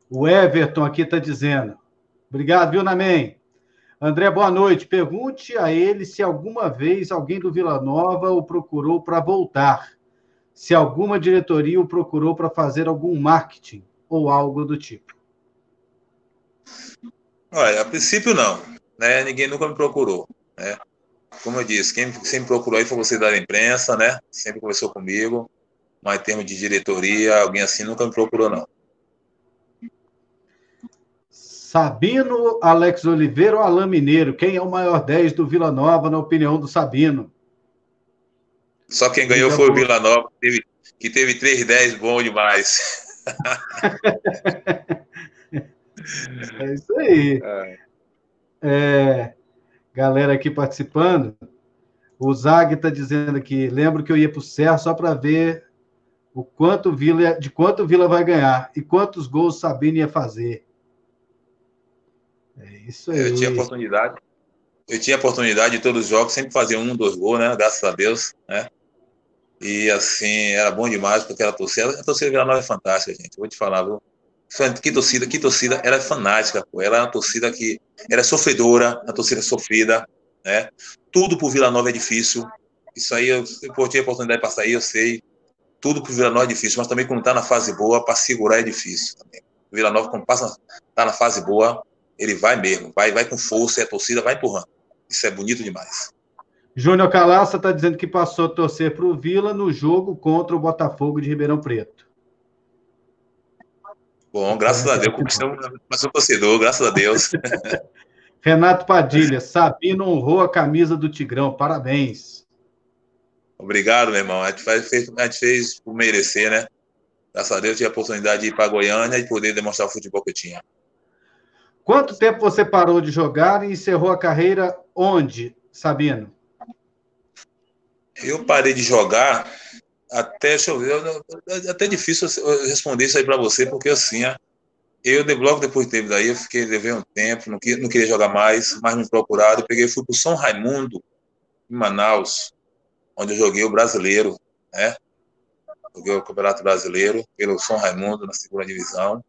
o Everton aqui está dizendo. Obrigado, viu, Namen? André, boa noite. Pergunte a ele se alguma vez alguém do Vila Nova o procurou para voltar. Se alguma diretoria o procurou para fazer algum marketing ou algo do tipo. Olha, a princípio não, né? Ninguém nunca me procurou, né? Como eu disse, quem sempre procurou aí foi você da imprensa, né? Sempre conversou comigo, mas em termos de diretoria, alguém assim nunca me procurou, não. Sabino, Alex Oliveira ou Alain Mineiro? Quem é o maior 10 do Vila Nova, na opinião do Sabino? Só quem ganhou foi o Vila Nova, que teve, que teve 3-10 bom demais. É isso aí. É. É, galera aqui participando. O Zag está dizendo aqui, lembro que eu ia para o Serra só para ver o quanto Vila, de quanto o Vila vai ganhar e quantos gols Sabino ia fazer. É isso aí. Eu tinha oportunidade. Eu tinha oportunidade de todos os jogos, sempre fazer um, dois gols, né? Graças a Deus, né? E assim, era bom demais, porque a torcida, a torcida Vila Nova é fantástica, gente. vou te falar, viu? Que torcida, que torcida, era é fanática, pô. Ela é uma torcida que era sofredora, uma torcida sofrida, né? Tudo pro Vila Nova é difícil. Isso aí, eu, eu tive a oportunidade de passar aí, eu sei. Tudo pro Vila Nova é difícil, mas também quando tá na fase boa, para segurar é difícil também. O Vila Nova, quando passa, tá na fase boa, ele vai mesmo, vai, vai com força e a torcida vai empurrando. Isso é bonito demais. Júnior Calaça está dizendo que passou a torcer para o Vila no jogo contra o Botafogo de Ribeirão Preto. Bom, graças a Deus, conquistei um torcedor, graças a Deus. Renato Padilha, Sabino honrou a camisa do Tigrão, parabéns. Obrigado, meu irmão. A gente, fez, a gente fez por merecer, né? Graças a Deus, tive a oportunidade de ir para Goiânia e poder demonstrar o futebol que eu tinha. Quanto tempo você parou de jogar e encerrou a carreira onde, Sabino? Eu parei de jogar até, deixa eu ver, é até difícil responder isso aí para você, porque assim, eu de logo depois teve daí, eu fiquei devendo um tempo, não queria, não queria jogar mais, mais me procurado, eu peguei fui para o São Raimundo, em Manaus, onde eu joguei o brasileiro, né? Joguei o Campeonato Brasileiro pelo São Raimundo na segunda divisão.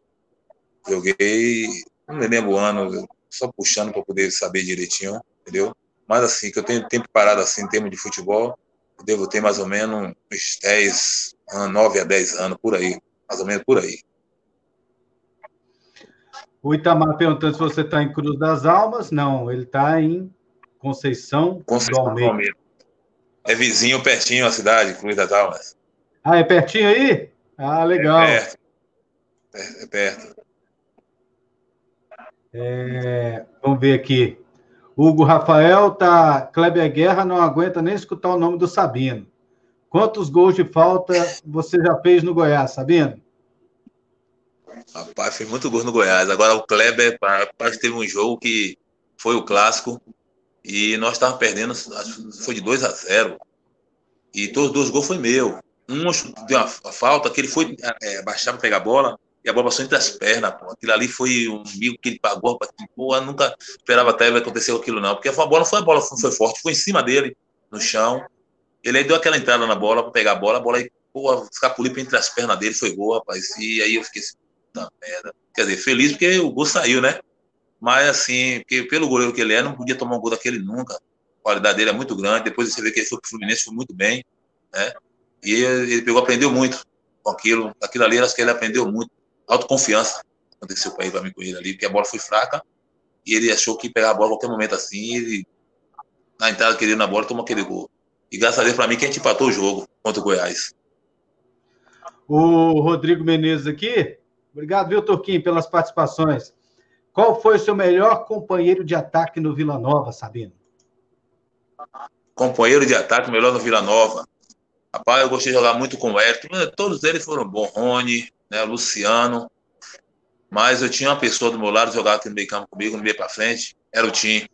Joguei, não me lembro o ano, só puxando para poder saber direitinho, entendeu? Mas assim, que eu tenho tempo parado assim em termos de futebol, devo ter mais ou menos uns 10, 9 a 10 anos, por aí. Mais ou menos por aí. O Itamar perguntando se você está em Cruz das Almas. Não, ele está em Conceição, Conceição do Almeida. É vizinho, pertinho a cidade, Cruz das Almas. Ah, é pertinho aí? Ah, legal. É perto. É, é perto. É, vamos ver aqui. Hugo Rafael tá. Kleber Guerra não aguenta nem escutar o nome do Sabino. Quantos gols de falta você já fez no Goiás, Sabino? Rapaz, fez muito gol no Goiás. Agora o Kleber, que teve um jogo que foi o clássico e nós estávamos perdendo, foi de 2 a 0 E todos os dois gols foi meu. Um deu uma falta, que ele foi é, baixar para pegar a bola, e a bola passou entre as pernas, pô. Aquilo ali foi um mico que ele pagou, pô, eu nunca esperava até acontecer aquilo não, porque a bola foi a bola foi forte, foi em cima dele, no chão. Ele aí deu aquela entrada na bola para pegar a bola, a bola aí, pô, escapuliu entre as pernas dele, foi gol, rapaz. E aí eu fiquei assim, puta merda. Quer dizer, feliz porque o gol saiu, né? Mas assim, porque pelo goleiro que ele é, não podia tomar um gol daquele nunca. A qualidade dele é muito grande. Depois você vê que ele foi pro Fluminense, foi muito bem, né? E ele pegou, aprendeu muito com aquilo. Aquilo ali, acho que ele aprendeu muito autoconfiança aconteceu para ele, para mim com ele ali, porque a bola foi fraca e ele achou que pegar a bola a qualquer momento assim, ele na entrada querendo na bola tomou aquele gol. E graças a Deus para mim que a gente empatou o jogo contra o Goiás. O Rodrigo Menezes aqui. Obrigado, viu, Turquinho, pelas participações. Qual foi o seu melhor companheiro de ataque no Vila Nova, Sabino? Companheiro de ataque melhor no Vila Nova. Rapaz, eu gostei de jogar muito com o Everton. Todos eles foram bons. Rony, né, Luciano. Mas eu tinha uma pessoa do meu lado, jogava aqui no meio campo comigo, no meio para frente, era o Tim.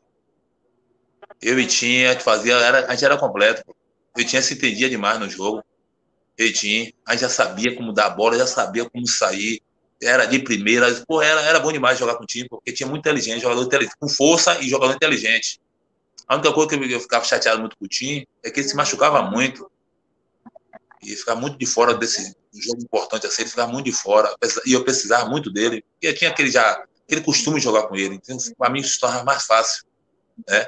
Eu e Tim, fazia, era, a gente era completo. Eu tinha se entendia demais no jogo. Eu e a gente já sabia como dar a bola, já sabia como sair. Era de primeira, pô, era, era bom demais jogar com o time, porque tinha muito inteligente, jogador inteligente, com força e jogador inteligente. A única coisa que eu ficava chateado muito com o time é que ele se machucava muito e ficar muito de fora desse jogo importante assim, ele ficava muito de fora, e eu precisava muito dele, porque eu tinha aquele já aquele costume de jogar com ele, então para mim isso tornava mais fácil, né?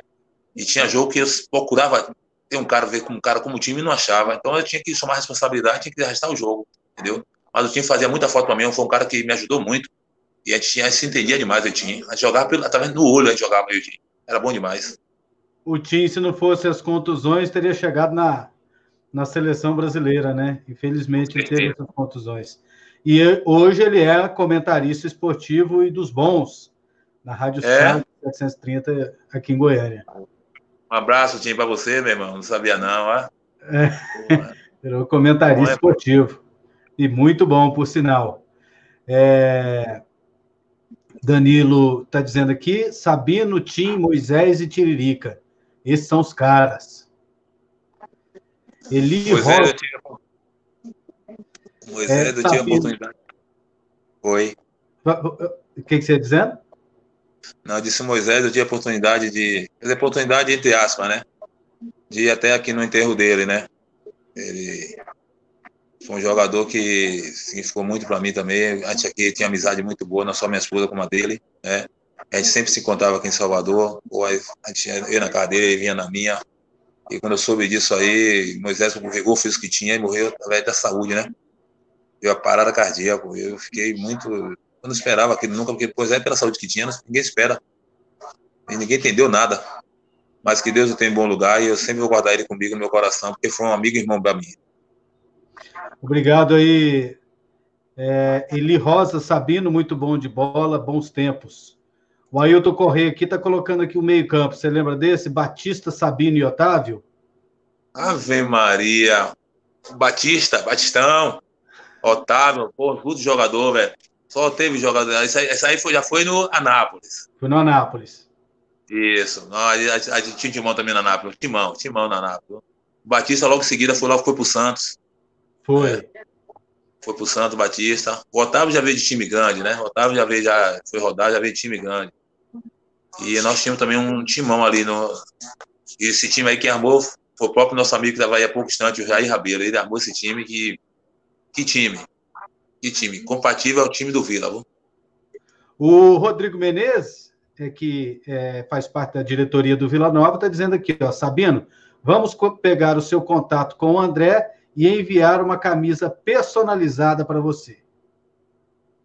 E tinha jogo que eu procurava ter um cara ver como um cara como time e não achava, então eu tinha que chamar responsabilidade, tinha que arrastar o jogo, entendeu? Mas o time fazia muita falta para mim, foi um cara que me ajudou muito, e a gente, tinha, a gente se entendia demais, a gente jogava pelo, através no olho, a gente jogava meio time, era bom demais. O time, se não fosse as contusões, teria chegado na na seleção brasileira, né? Infelizmente ele teve essas contusões. E hoje ele é comentarista esportivo e dos bons na Rádio é. 730 aqui em Goiânia. Um abraço, time, para você, meu irmão. Não sabia não, ó. É. Virou comentarista é, esportivo. E muito bom, por sinal. É... Danilo está dizendo aqui: Sabino, Tim, Moisés e Tiririca. Esses são os caras. Eli Moisés, eu tinha, Moisés, é, eu tinha oportunidade. Oi. O que, que você ia dizendo? Não, eu disse Moisés, eu tinha oportunidade de. Oportunidade entre aspas, né? De ir até aqui no enterro dele, né? Ele foi um jogador que significou muito para mim também. A gente aqui tinha amizade muito boa, não só minha esposa como a dele, né? A gente sempre se encontrava aqui em Salvador, ou a gente ia na casa dele, ele vinha na minha. E quando eu soube disso aí, Moisés pegou, fez o que tinha e morreu através da saúde, né? Deu a parada cardíaca. Eu fiquei muito. Eu não esperava aquilo nunca, porque Moisés, pela saúde que tinha, ninguém espera. E ninguém entendeu nada. mas que Deus o tem em bom lugar e eu sempre vou guardar ele comigo no meu coração, porque foi um amigo e irmão para mim. Obrigado aí, é, Eli Rosa Sabino, muito bom de bola, bons tempos. O Ailton Correia aqui está colocando aqui o meio-campo. Você lembra desse? Batista, Sabino e Otávio? Ave Maria. Batista, Batistão, Otávio, pô, tudo jogador, velho. Só teve jogador. Isso aí, isso aí foi, já foi no Anápolis. Foi no Anápolis. Isso. a, gente tinha Timão também na Nápoles. Timão, Timão na Nápoles. O Batista logo em seguida foi logo foi pro Santos. Foi. É, foi pro Santos, Batista. O Otávio já veio de time grande, né? O Otávio já veio, já foi rodar, já veio de time grande. E nós tínhamos também um timão ali no. E esse time aí que armou foi o próprio nosso amigo que estava aí há pouco instante, o Jair Rabeiro. Ele armou esse time que. Que time? Que time? Compatível ao time do Vila. Viu? O Rodrigo Menezes é, que é, faz parte da diretoria do Vila Nova, está dizendo aqui, ó, Sabino, vamos pegar o seu contato com o André e enviar uma camisa personalizada para você.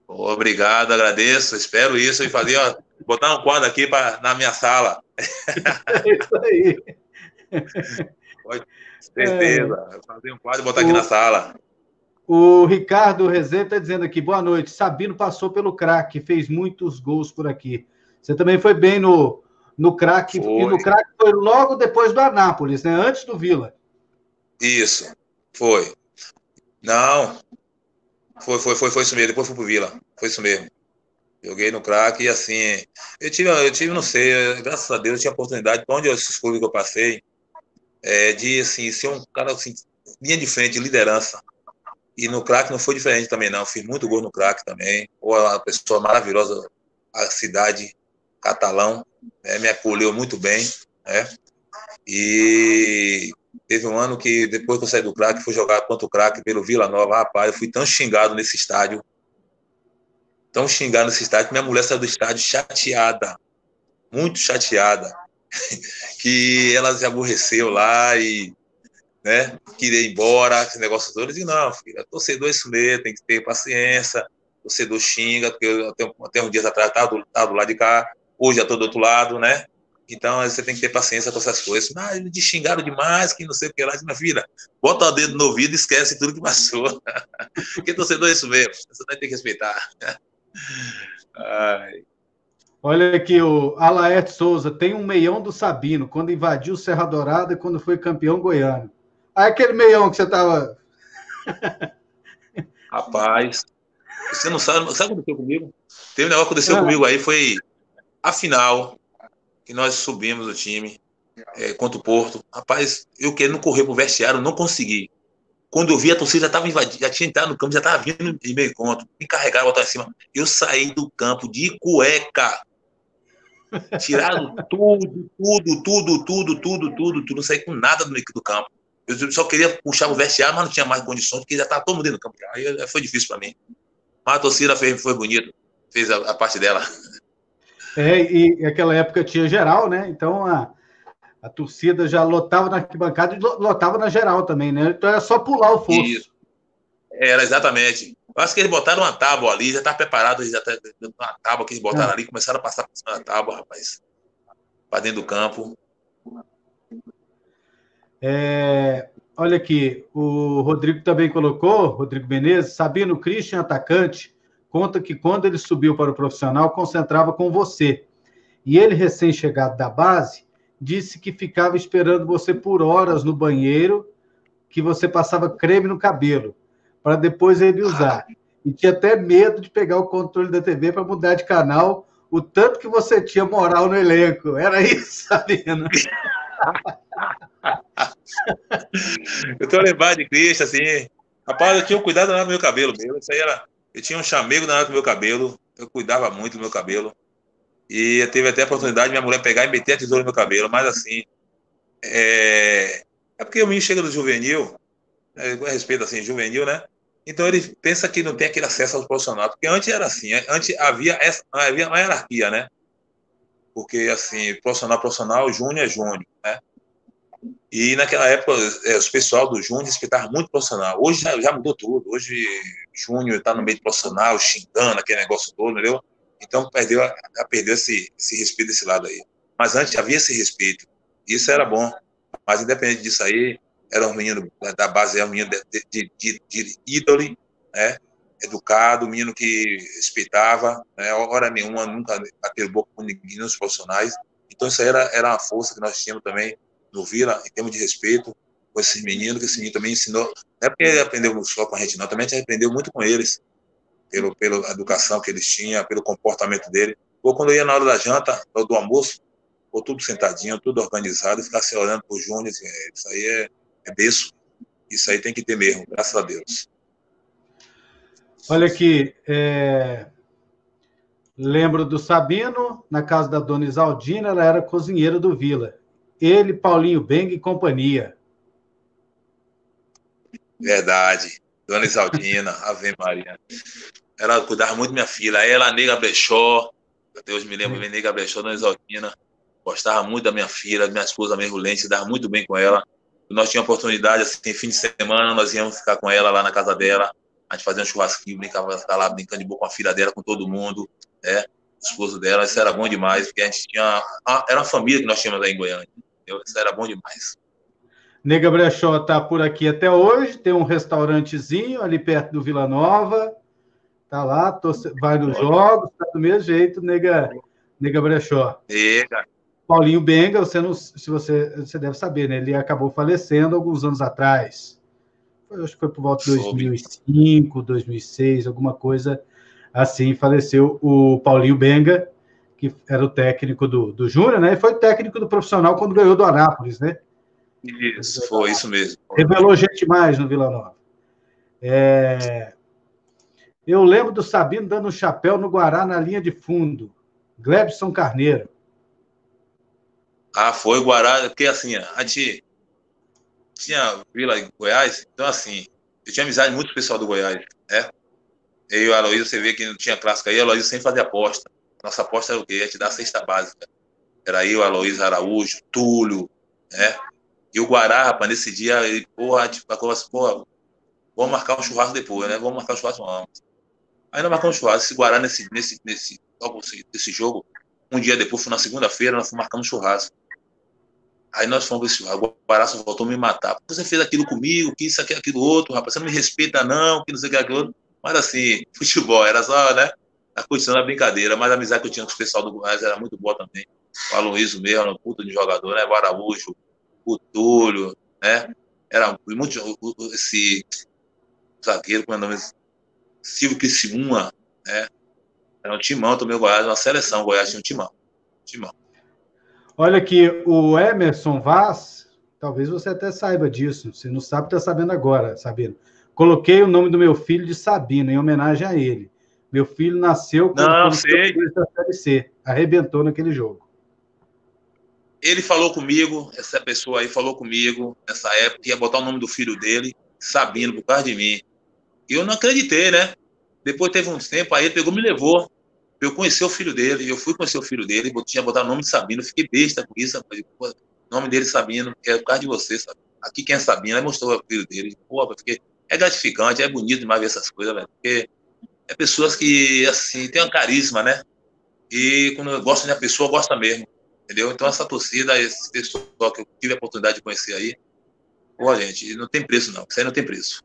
Obrigado, agradeço, espero isso e fazer, ó, botar um quadro aqui pra, na minha sala. É isso aí. Pode, certeza, é... fazer um quadro e botar o... aqui na sala. O Ricardo Rezende está dizendo aqui, boa noite, Sabino passou pelo craque, fez muitos gols por aqui. Você também foi bem no, no craque. E no craque foi logo depois do Anápolis, né? Antes do Vila. Isso, foi. Não. Foi, foi, foi, foi isso mesmo. Depois fui pro Vila. Foi isso mesmo. Joguei no craque e assim. Eu tive, eu tive, não sei, graças a Deus, eu tinha oportunidade, onde eu, esses clubes que eu passei, é, de assim, ser um cara assim, linha de frente, liderança. E no craque não foi diferente também, não. Fiz muito gol no craque também. Ou uma pessoa maravilhosa, a cidade catalão, né, me acolheu muito bem, né, e teve um ano que, depois que eu saí do craque, fui jogar contra o craque pelo Vila Nova, rapaz, eu fui tão xingado nesse estádio, tão xingado nesse estádio, que minha mulher saiu do estádio chateada, muito chateada, que ela se aborreceu lá e né, queria ir embora, esse negócio todo. Eu disse, não, filha, torcedor é isso mesmo, tem que ter paciência, torcedor xinga, porque eu até, até um dia atrás estava do, do lado de cá, hoje já estou do outro lado, né? Então você tem que ter paciência com essas coisas. Ah, eles te xingaram demais, que não sei o que lá. Minha filha, bota o dedo no ouvido e esquece tudo que passou. Porque torcedor é isso mesmo. Você vai ter que respeitar. Ai. Olha aqui, o Alaerte Souza tem um meião do Sabino, quando invadiu Serra Dourada e quando foi campeão goiano. Ah, aquele meião que você estava. Rapaz, você não sabe, sabe o que aconteceu comigo? Teve um negócio que aconteceu ah. comigo aí, foi a final, que nós subimos o time é, contra o Porto. Rapaz, eu querendo correr pro vestiário, não consegui. Quando eu vi a torcida já estava invadindo, já tinha entrado no campo, já estava vindo em meio conto, me carregaram, botaram em cima. Eu saí do campo de cueca. Tiraram tudo, tudo, tudo, tudo, tudo, tudo, tudo. Não saí com nada do, do campo. Eu só queria puxar o vestiário, mas não tinha mais condições, porque já estava todo mundo dentro do campo. Aí foi difícil para mim. Mas a torcida fez, foi bonito, fez a, a parte dela. É, e aquela época tinha geral, né? Então a, a torcida já lotava na arquibancada e lotava na geral também, né? Então era só pular o fosso. Isso. Era, exatamente. Eu acho que eles botaram uma tábua ali, já estava preparado, já tá, uma tábua que eles botaram é. ali, começaram a passar por cima da tábua, rapaz. Para dentro do campo. É, olha aqui, o Rodrigo também colocou, Rodrigo Menezes, Sabino Christian, atacante, conta que quando ele subiu para o profissional, concentrava com você. E ele, recém-chegado da base, disse que ficava esperando você por horas no banheiro, que você passava creme no cabelo, para depois ele usar. E tinha até medo de pegar o controle da TV para mudar de canal, o tanto que você tinha moral no elenco. Era isso, Sabino. eu tô lembrado de Cristo, assim. Rapaz, eu tinha um cuidado no meu cabelo mesmo. Isso aí era eu tinha um chamego na hora do meu cabelo, eu cuidava muito do meu cabelo. E teve até a oportunidade de minha mulher pegar e meter a tesoura no meu cabelo, mas assim. É, é porque o menino chega do juvenil, com respeito assim, juvenil, né? Então ele pensa que não tem aquele acesso aos profissionais, porque antes era assim, antes havia, essa, havia uma hierarquia, né? Porque assim, profissional, profissional, júnior é júnior, né? E naquela época, é, os pessoal do Júnior respeitava muito profissional. Hoje já, já mudou tudo. Hoje, Júnior está no meio do profissional, xingando aquele negócio todo, entendeu? Então, perdeu, perdeu esse, esse respeito desse lado aí. Mas antes havia esse respeito. Isso era bom. Mas independente disso aí, era um menino da base, era um menino de, de, de, de ídole, né? educado, menino que respeitava, né? hora nenhuma, nunca bateu boca com ninguém nos profissionais. Então isso aí era, era uma força que nós tínhamos também no Vila, em termos de respeito com esses meninos, que esse menino também ensinou, não é porque ele aprendeu só com a gente, não, também a gente aprendeu muito com eles, pelo, pela educação que eles tinham, pelo comportamento dele. Ou quando eu ia na hora da janta, ou do almoço, ou tudo sentadinho, tudo organizado, e ficar se olhando pro Júnior, assim, é, isso aí é, é berço. Isso aí tem que ter mesmo, graças a Deus. Olha aqui, é... lembro do Sabino, na casa da dona Isaldina, ela era cozinheira do Vila. Ele, Paulinho Beng e companhia. Verdade. Dona Isaldina, Ave Maria. Ela cuidava muito minha filha. Ela, Nega Brechó, Deus me lembra, hum. Nega Brechó, Dona Isaldina. Gostava muito da minha filha, minha esposa Mergulente, dava muito bem com ela. Nós tínhamos oportunidade, assim, fim de semana, nós íamos ficar com ela lá na casa dela. A gente fazia um churrasquinho, brincava, lá brincando de boa com a filha dela, com todo mundo, né? O esposo dela, isso era bom demais, porque a gente tinha. Era uma família que nós tínhamos aí em Goiânia. Entendeu? Isso era bom demais. Nega Brechó está por aqui até hoje, tem um restaurantezinho ali perto do Vila Nova. Tá lá, vai nos jogos, tá do mesmo jeito, Nega, Nega Brechó. Nega. Paulinho Benga, você não, se você, você deve saber, né? Ele acabou falecendo alguns anos atrás. Eu acho que foi por volta de 2005, 2006, alguma coisa assim. Faleceu o Paulinho Benga, que era o técnico do, do Júnior, né? E foi técnico do profissional quando ganhou do Anápolis, né? Isso, foi isso mesmo. Revelou gente mais no Vila Nova. É... Eu lembro do Sabino dando um chapéu no Guará na linha de fundo. Glebson Carneiro. Ah, foi Guará, porque assim, a gente tinha Vila em Goiás, então assim, eu tinha amizade muito pessoal do Goiás, né? Eu e o Aloysio, você vê que não tinha clássica aí, o Aloysio sempre fazia aposta. Nossa aposta era o quê? A gente dar a cesta básica. Era eu, Aloysio Araújo, Túlio, né? E o Guará, rapaz, nesse dia, ele, porra, tipo, assim, porra, vamos marcar um churrasco depois, né? Vamos marcar um churrasco antes. Aí nós marcamos um churrasco. Esse Guará, nesse, nesse, nesse, desse jogo, um dia depois, foi na segunda-feira, nós marcamos um churrasco. Aí nós fomos esse o Guará só voltou a me matar. Você fez aquilo comigo, que isso, aquilo, aquilo outro, rapaz, você não me respeita não, que não sei o que, aquilo outro. Mas assim, futebol, era só, né? A condição da brincadeira, mas a amizade que eu tinha com o pessoal do Goiás era muito boa também. O Aloysio mesmo, um puta de jogador, né? O Araújo, o Túlio, né? Era muito esse zagueiro, como é o nome? Silvio Criciúma, né? Era um timão também, o Goiás, uma seleção, o Goiás tinha um timão. timão. Olha aqui, o Emerson Vaz, talvez você até saiba disso, se não sabe, está sabendo agora, Sabino. Coloquei o nome do meu filho de Sabino, em homenagem a ele. Meu filho nasceu com não, sei. da Série C, arrebentou naquele jogo. Ele falou comigo, essa pessoa aí falou comigo, nessa época, ia botar o nome do filho dele, Sabino, por causa de mim. E eu não acreditei, né? Depois teve um tempo, aí ele pegou me levou eu conheci o filho dele, eu fui conhecer o filho dele, tinha botado o nome de Sabino, fiquei besta com isso, rapaz. o nome dele Sabino, é por causa de você, sabe? Aqui quem é Sabino, aí mostrou o filho dele. Pô, porque é gratificante, é bonito demais ver essas coisas, velho. Porque é pessoas que, assim, tem um carisma, né? E quando gosta de uma pessoa, gosta mesmo. Entendeu? Então essa torcida, esse pessoal que eu tive a oportunidade de conhecer aí, pô, gente, não tem preço não. Isso aí não tem preço.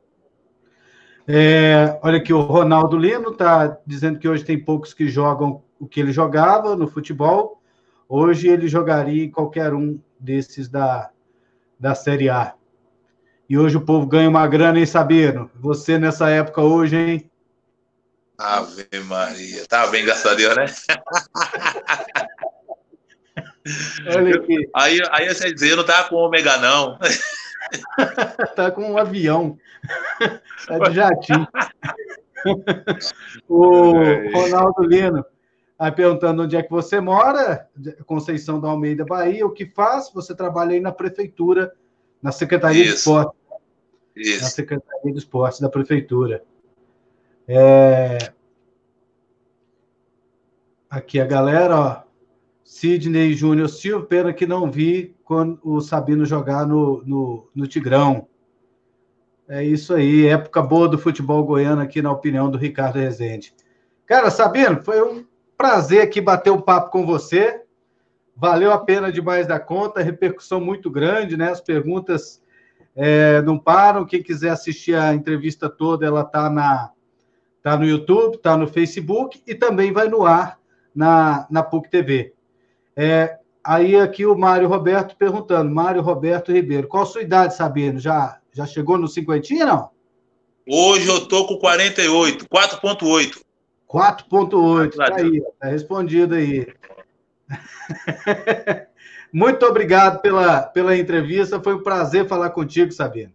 É, olha aqui, o Ronaldo Lino está dizendo que hoje tem poucos que jogam o que ele jogava no futebol. Hoje ele jogaria em qualquer um desses da, da Série A. E hoje o povo ganha uma grana, hein, Sabino? Você nessa época hoje, hein? Ave Maria. Tá bem, graças a Deus, né? Olha aqui. Aí, aí você dizer, não tá com ômega, não. tá com um avião. tá de jatinho. o Ronaldo Lino aí perguntando onde é que você mora, Conceição da Almeida, Bahia, o que faz? Você trabalha aí na prefeitura, na Secretaria Isso. de Esporte. Isso. Na Secretaria de Esporte da prefeitura. É... Aqui a galera, ó. Sidney Júnior Silva, pena que não vi quando o Sabino jogar no, no, no Tigrão. É isso aí, época boa do futebol goiano aqui, na opinião do Ricardo Rezende. Cara, Sabino, foi um prazer aqui bater um papo com você. valeu a pena demais da conta, repercussão muito grande, né? As perguntas é, não param. Quem quiser assistir a entrevista toda, ela está na tá no YouTube, está no Facebook e também vai no ar na, na PUC TV. É, aí aqui o Mário Roberto perguntando, Mário Roberto Ribeiro, qual a sua idade, Sabino? Já, já chegou no cinquentinha, não? Hoje eu tô com 48, 4.8. 4.8, tá aí, tá respondido aí. Muito obrigado pela, pela entrevista. Foi um prazer falar contigo, Sabino.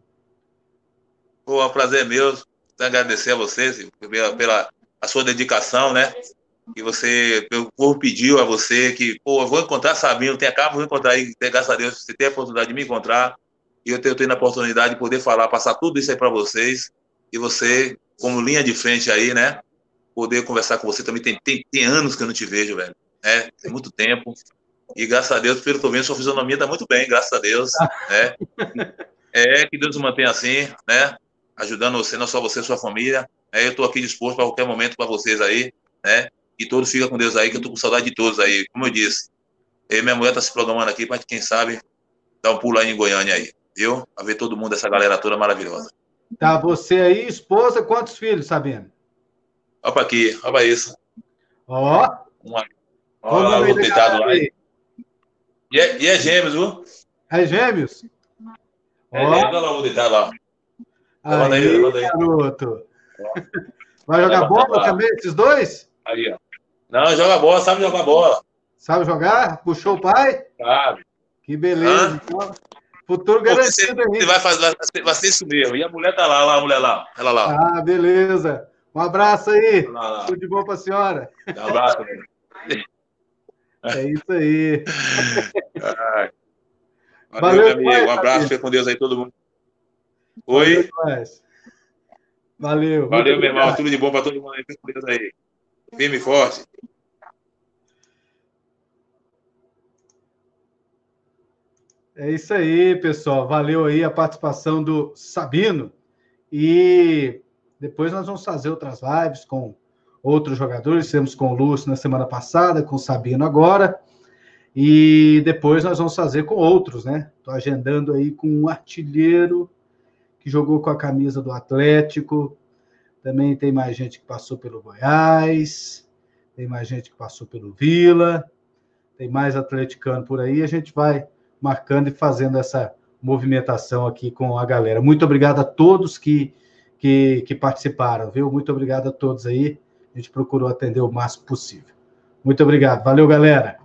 Pô, é um prazer meu. Agradecer a vocês pela, pela a sua dedicação, né? Que você, o povo pediu a você que, pô, eu vou encontrar Sabino, tem acabo, vou encontrar aí, graças a Deus, você tem a oportunidade de me encontrar. E eu tenho, tendo a oportunidade de poder falar, passar tudo isso aí para vocês. E você, como linha de frente aí, né? Poder conversar com você também. Tem, tem, tem anos que eu não te vejo, velho. É, tem muito tempo. E graças a Deus, pelo que eu vendo, sua fisionomia está muito bem, graças a Deus. né? É, que Deus mantenha assim, né? Ajudando você, não só você, sua família. É, eu estou aqui disposto para qualquer momento para vocês aí, né? E todos ficam com Deus aí, que eu estou com saudade de todos aí. Como eu disse, eu e minha mulher está se programando aqui para quem sabe dar um pulo aí em Goiânia aí, viu? Para ver todo mundo, essa galera toda maravilhosa. Tá, você aí, esposa, quantos filhos, Sabino? Olha aqui, olha isso. Ó. Uma... Olha, deitado lá. Aí. E é, e é gêmeos, viu? É gêmeos? É gêmeos, olha lá, vou deitar lá. Aí, aí, aí. garoto. Vai jogar bola também, esses dois? Aí, ó. Não, joga bola, sabe jogar bola. Sabe jogar? Puxou o pai? Sabe. Que beleza. Então, futuro garantido você, aí. Vai, fazer, vai, ser isso mesmo. E a mulher tá lá, lá a mulher lá. Ela lá. Ah, beleza. Um abraço aí. Lá, lá. Tudo de bom pra senhora. Um abraço. É isso aí. Valeu, Valeu, amigo. Pai, um abraço, fica com Deus aí, todo mundo. Oi. Valeu. Valeu, meu irmão. Tudo de bom para todo mundo aí. Deus aí. Firme e forte. É isso aí, pessoal. Valeu aí a participação do Sabino. E depois nós vamos fazer outras lives com outros jogadores. Fizemos com o Lúcio na semana passada, com o Sabino agora. E depois nós vamos fazer com outros, né? Estou agendando aí com um artilheiro que jogou com a camisa do Atlético. Também tem mais gente que passou pelo Goiás. Tem mais gente que passou pelo Vila. Tem mais atleticano por aí. A gente vai marcando e fazendo essa movimentação aqui com a galera. Muito obrigado a todos que, que, que participaram, viu? Muito obrigado a todos aí. A gente procurou atender o máximo possível. Muito obrigado. Valeu, galera.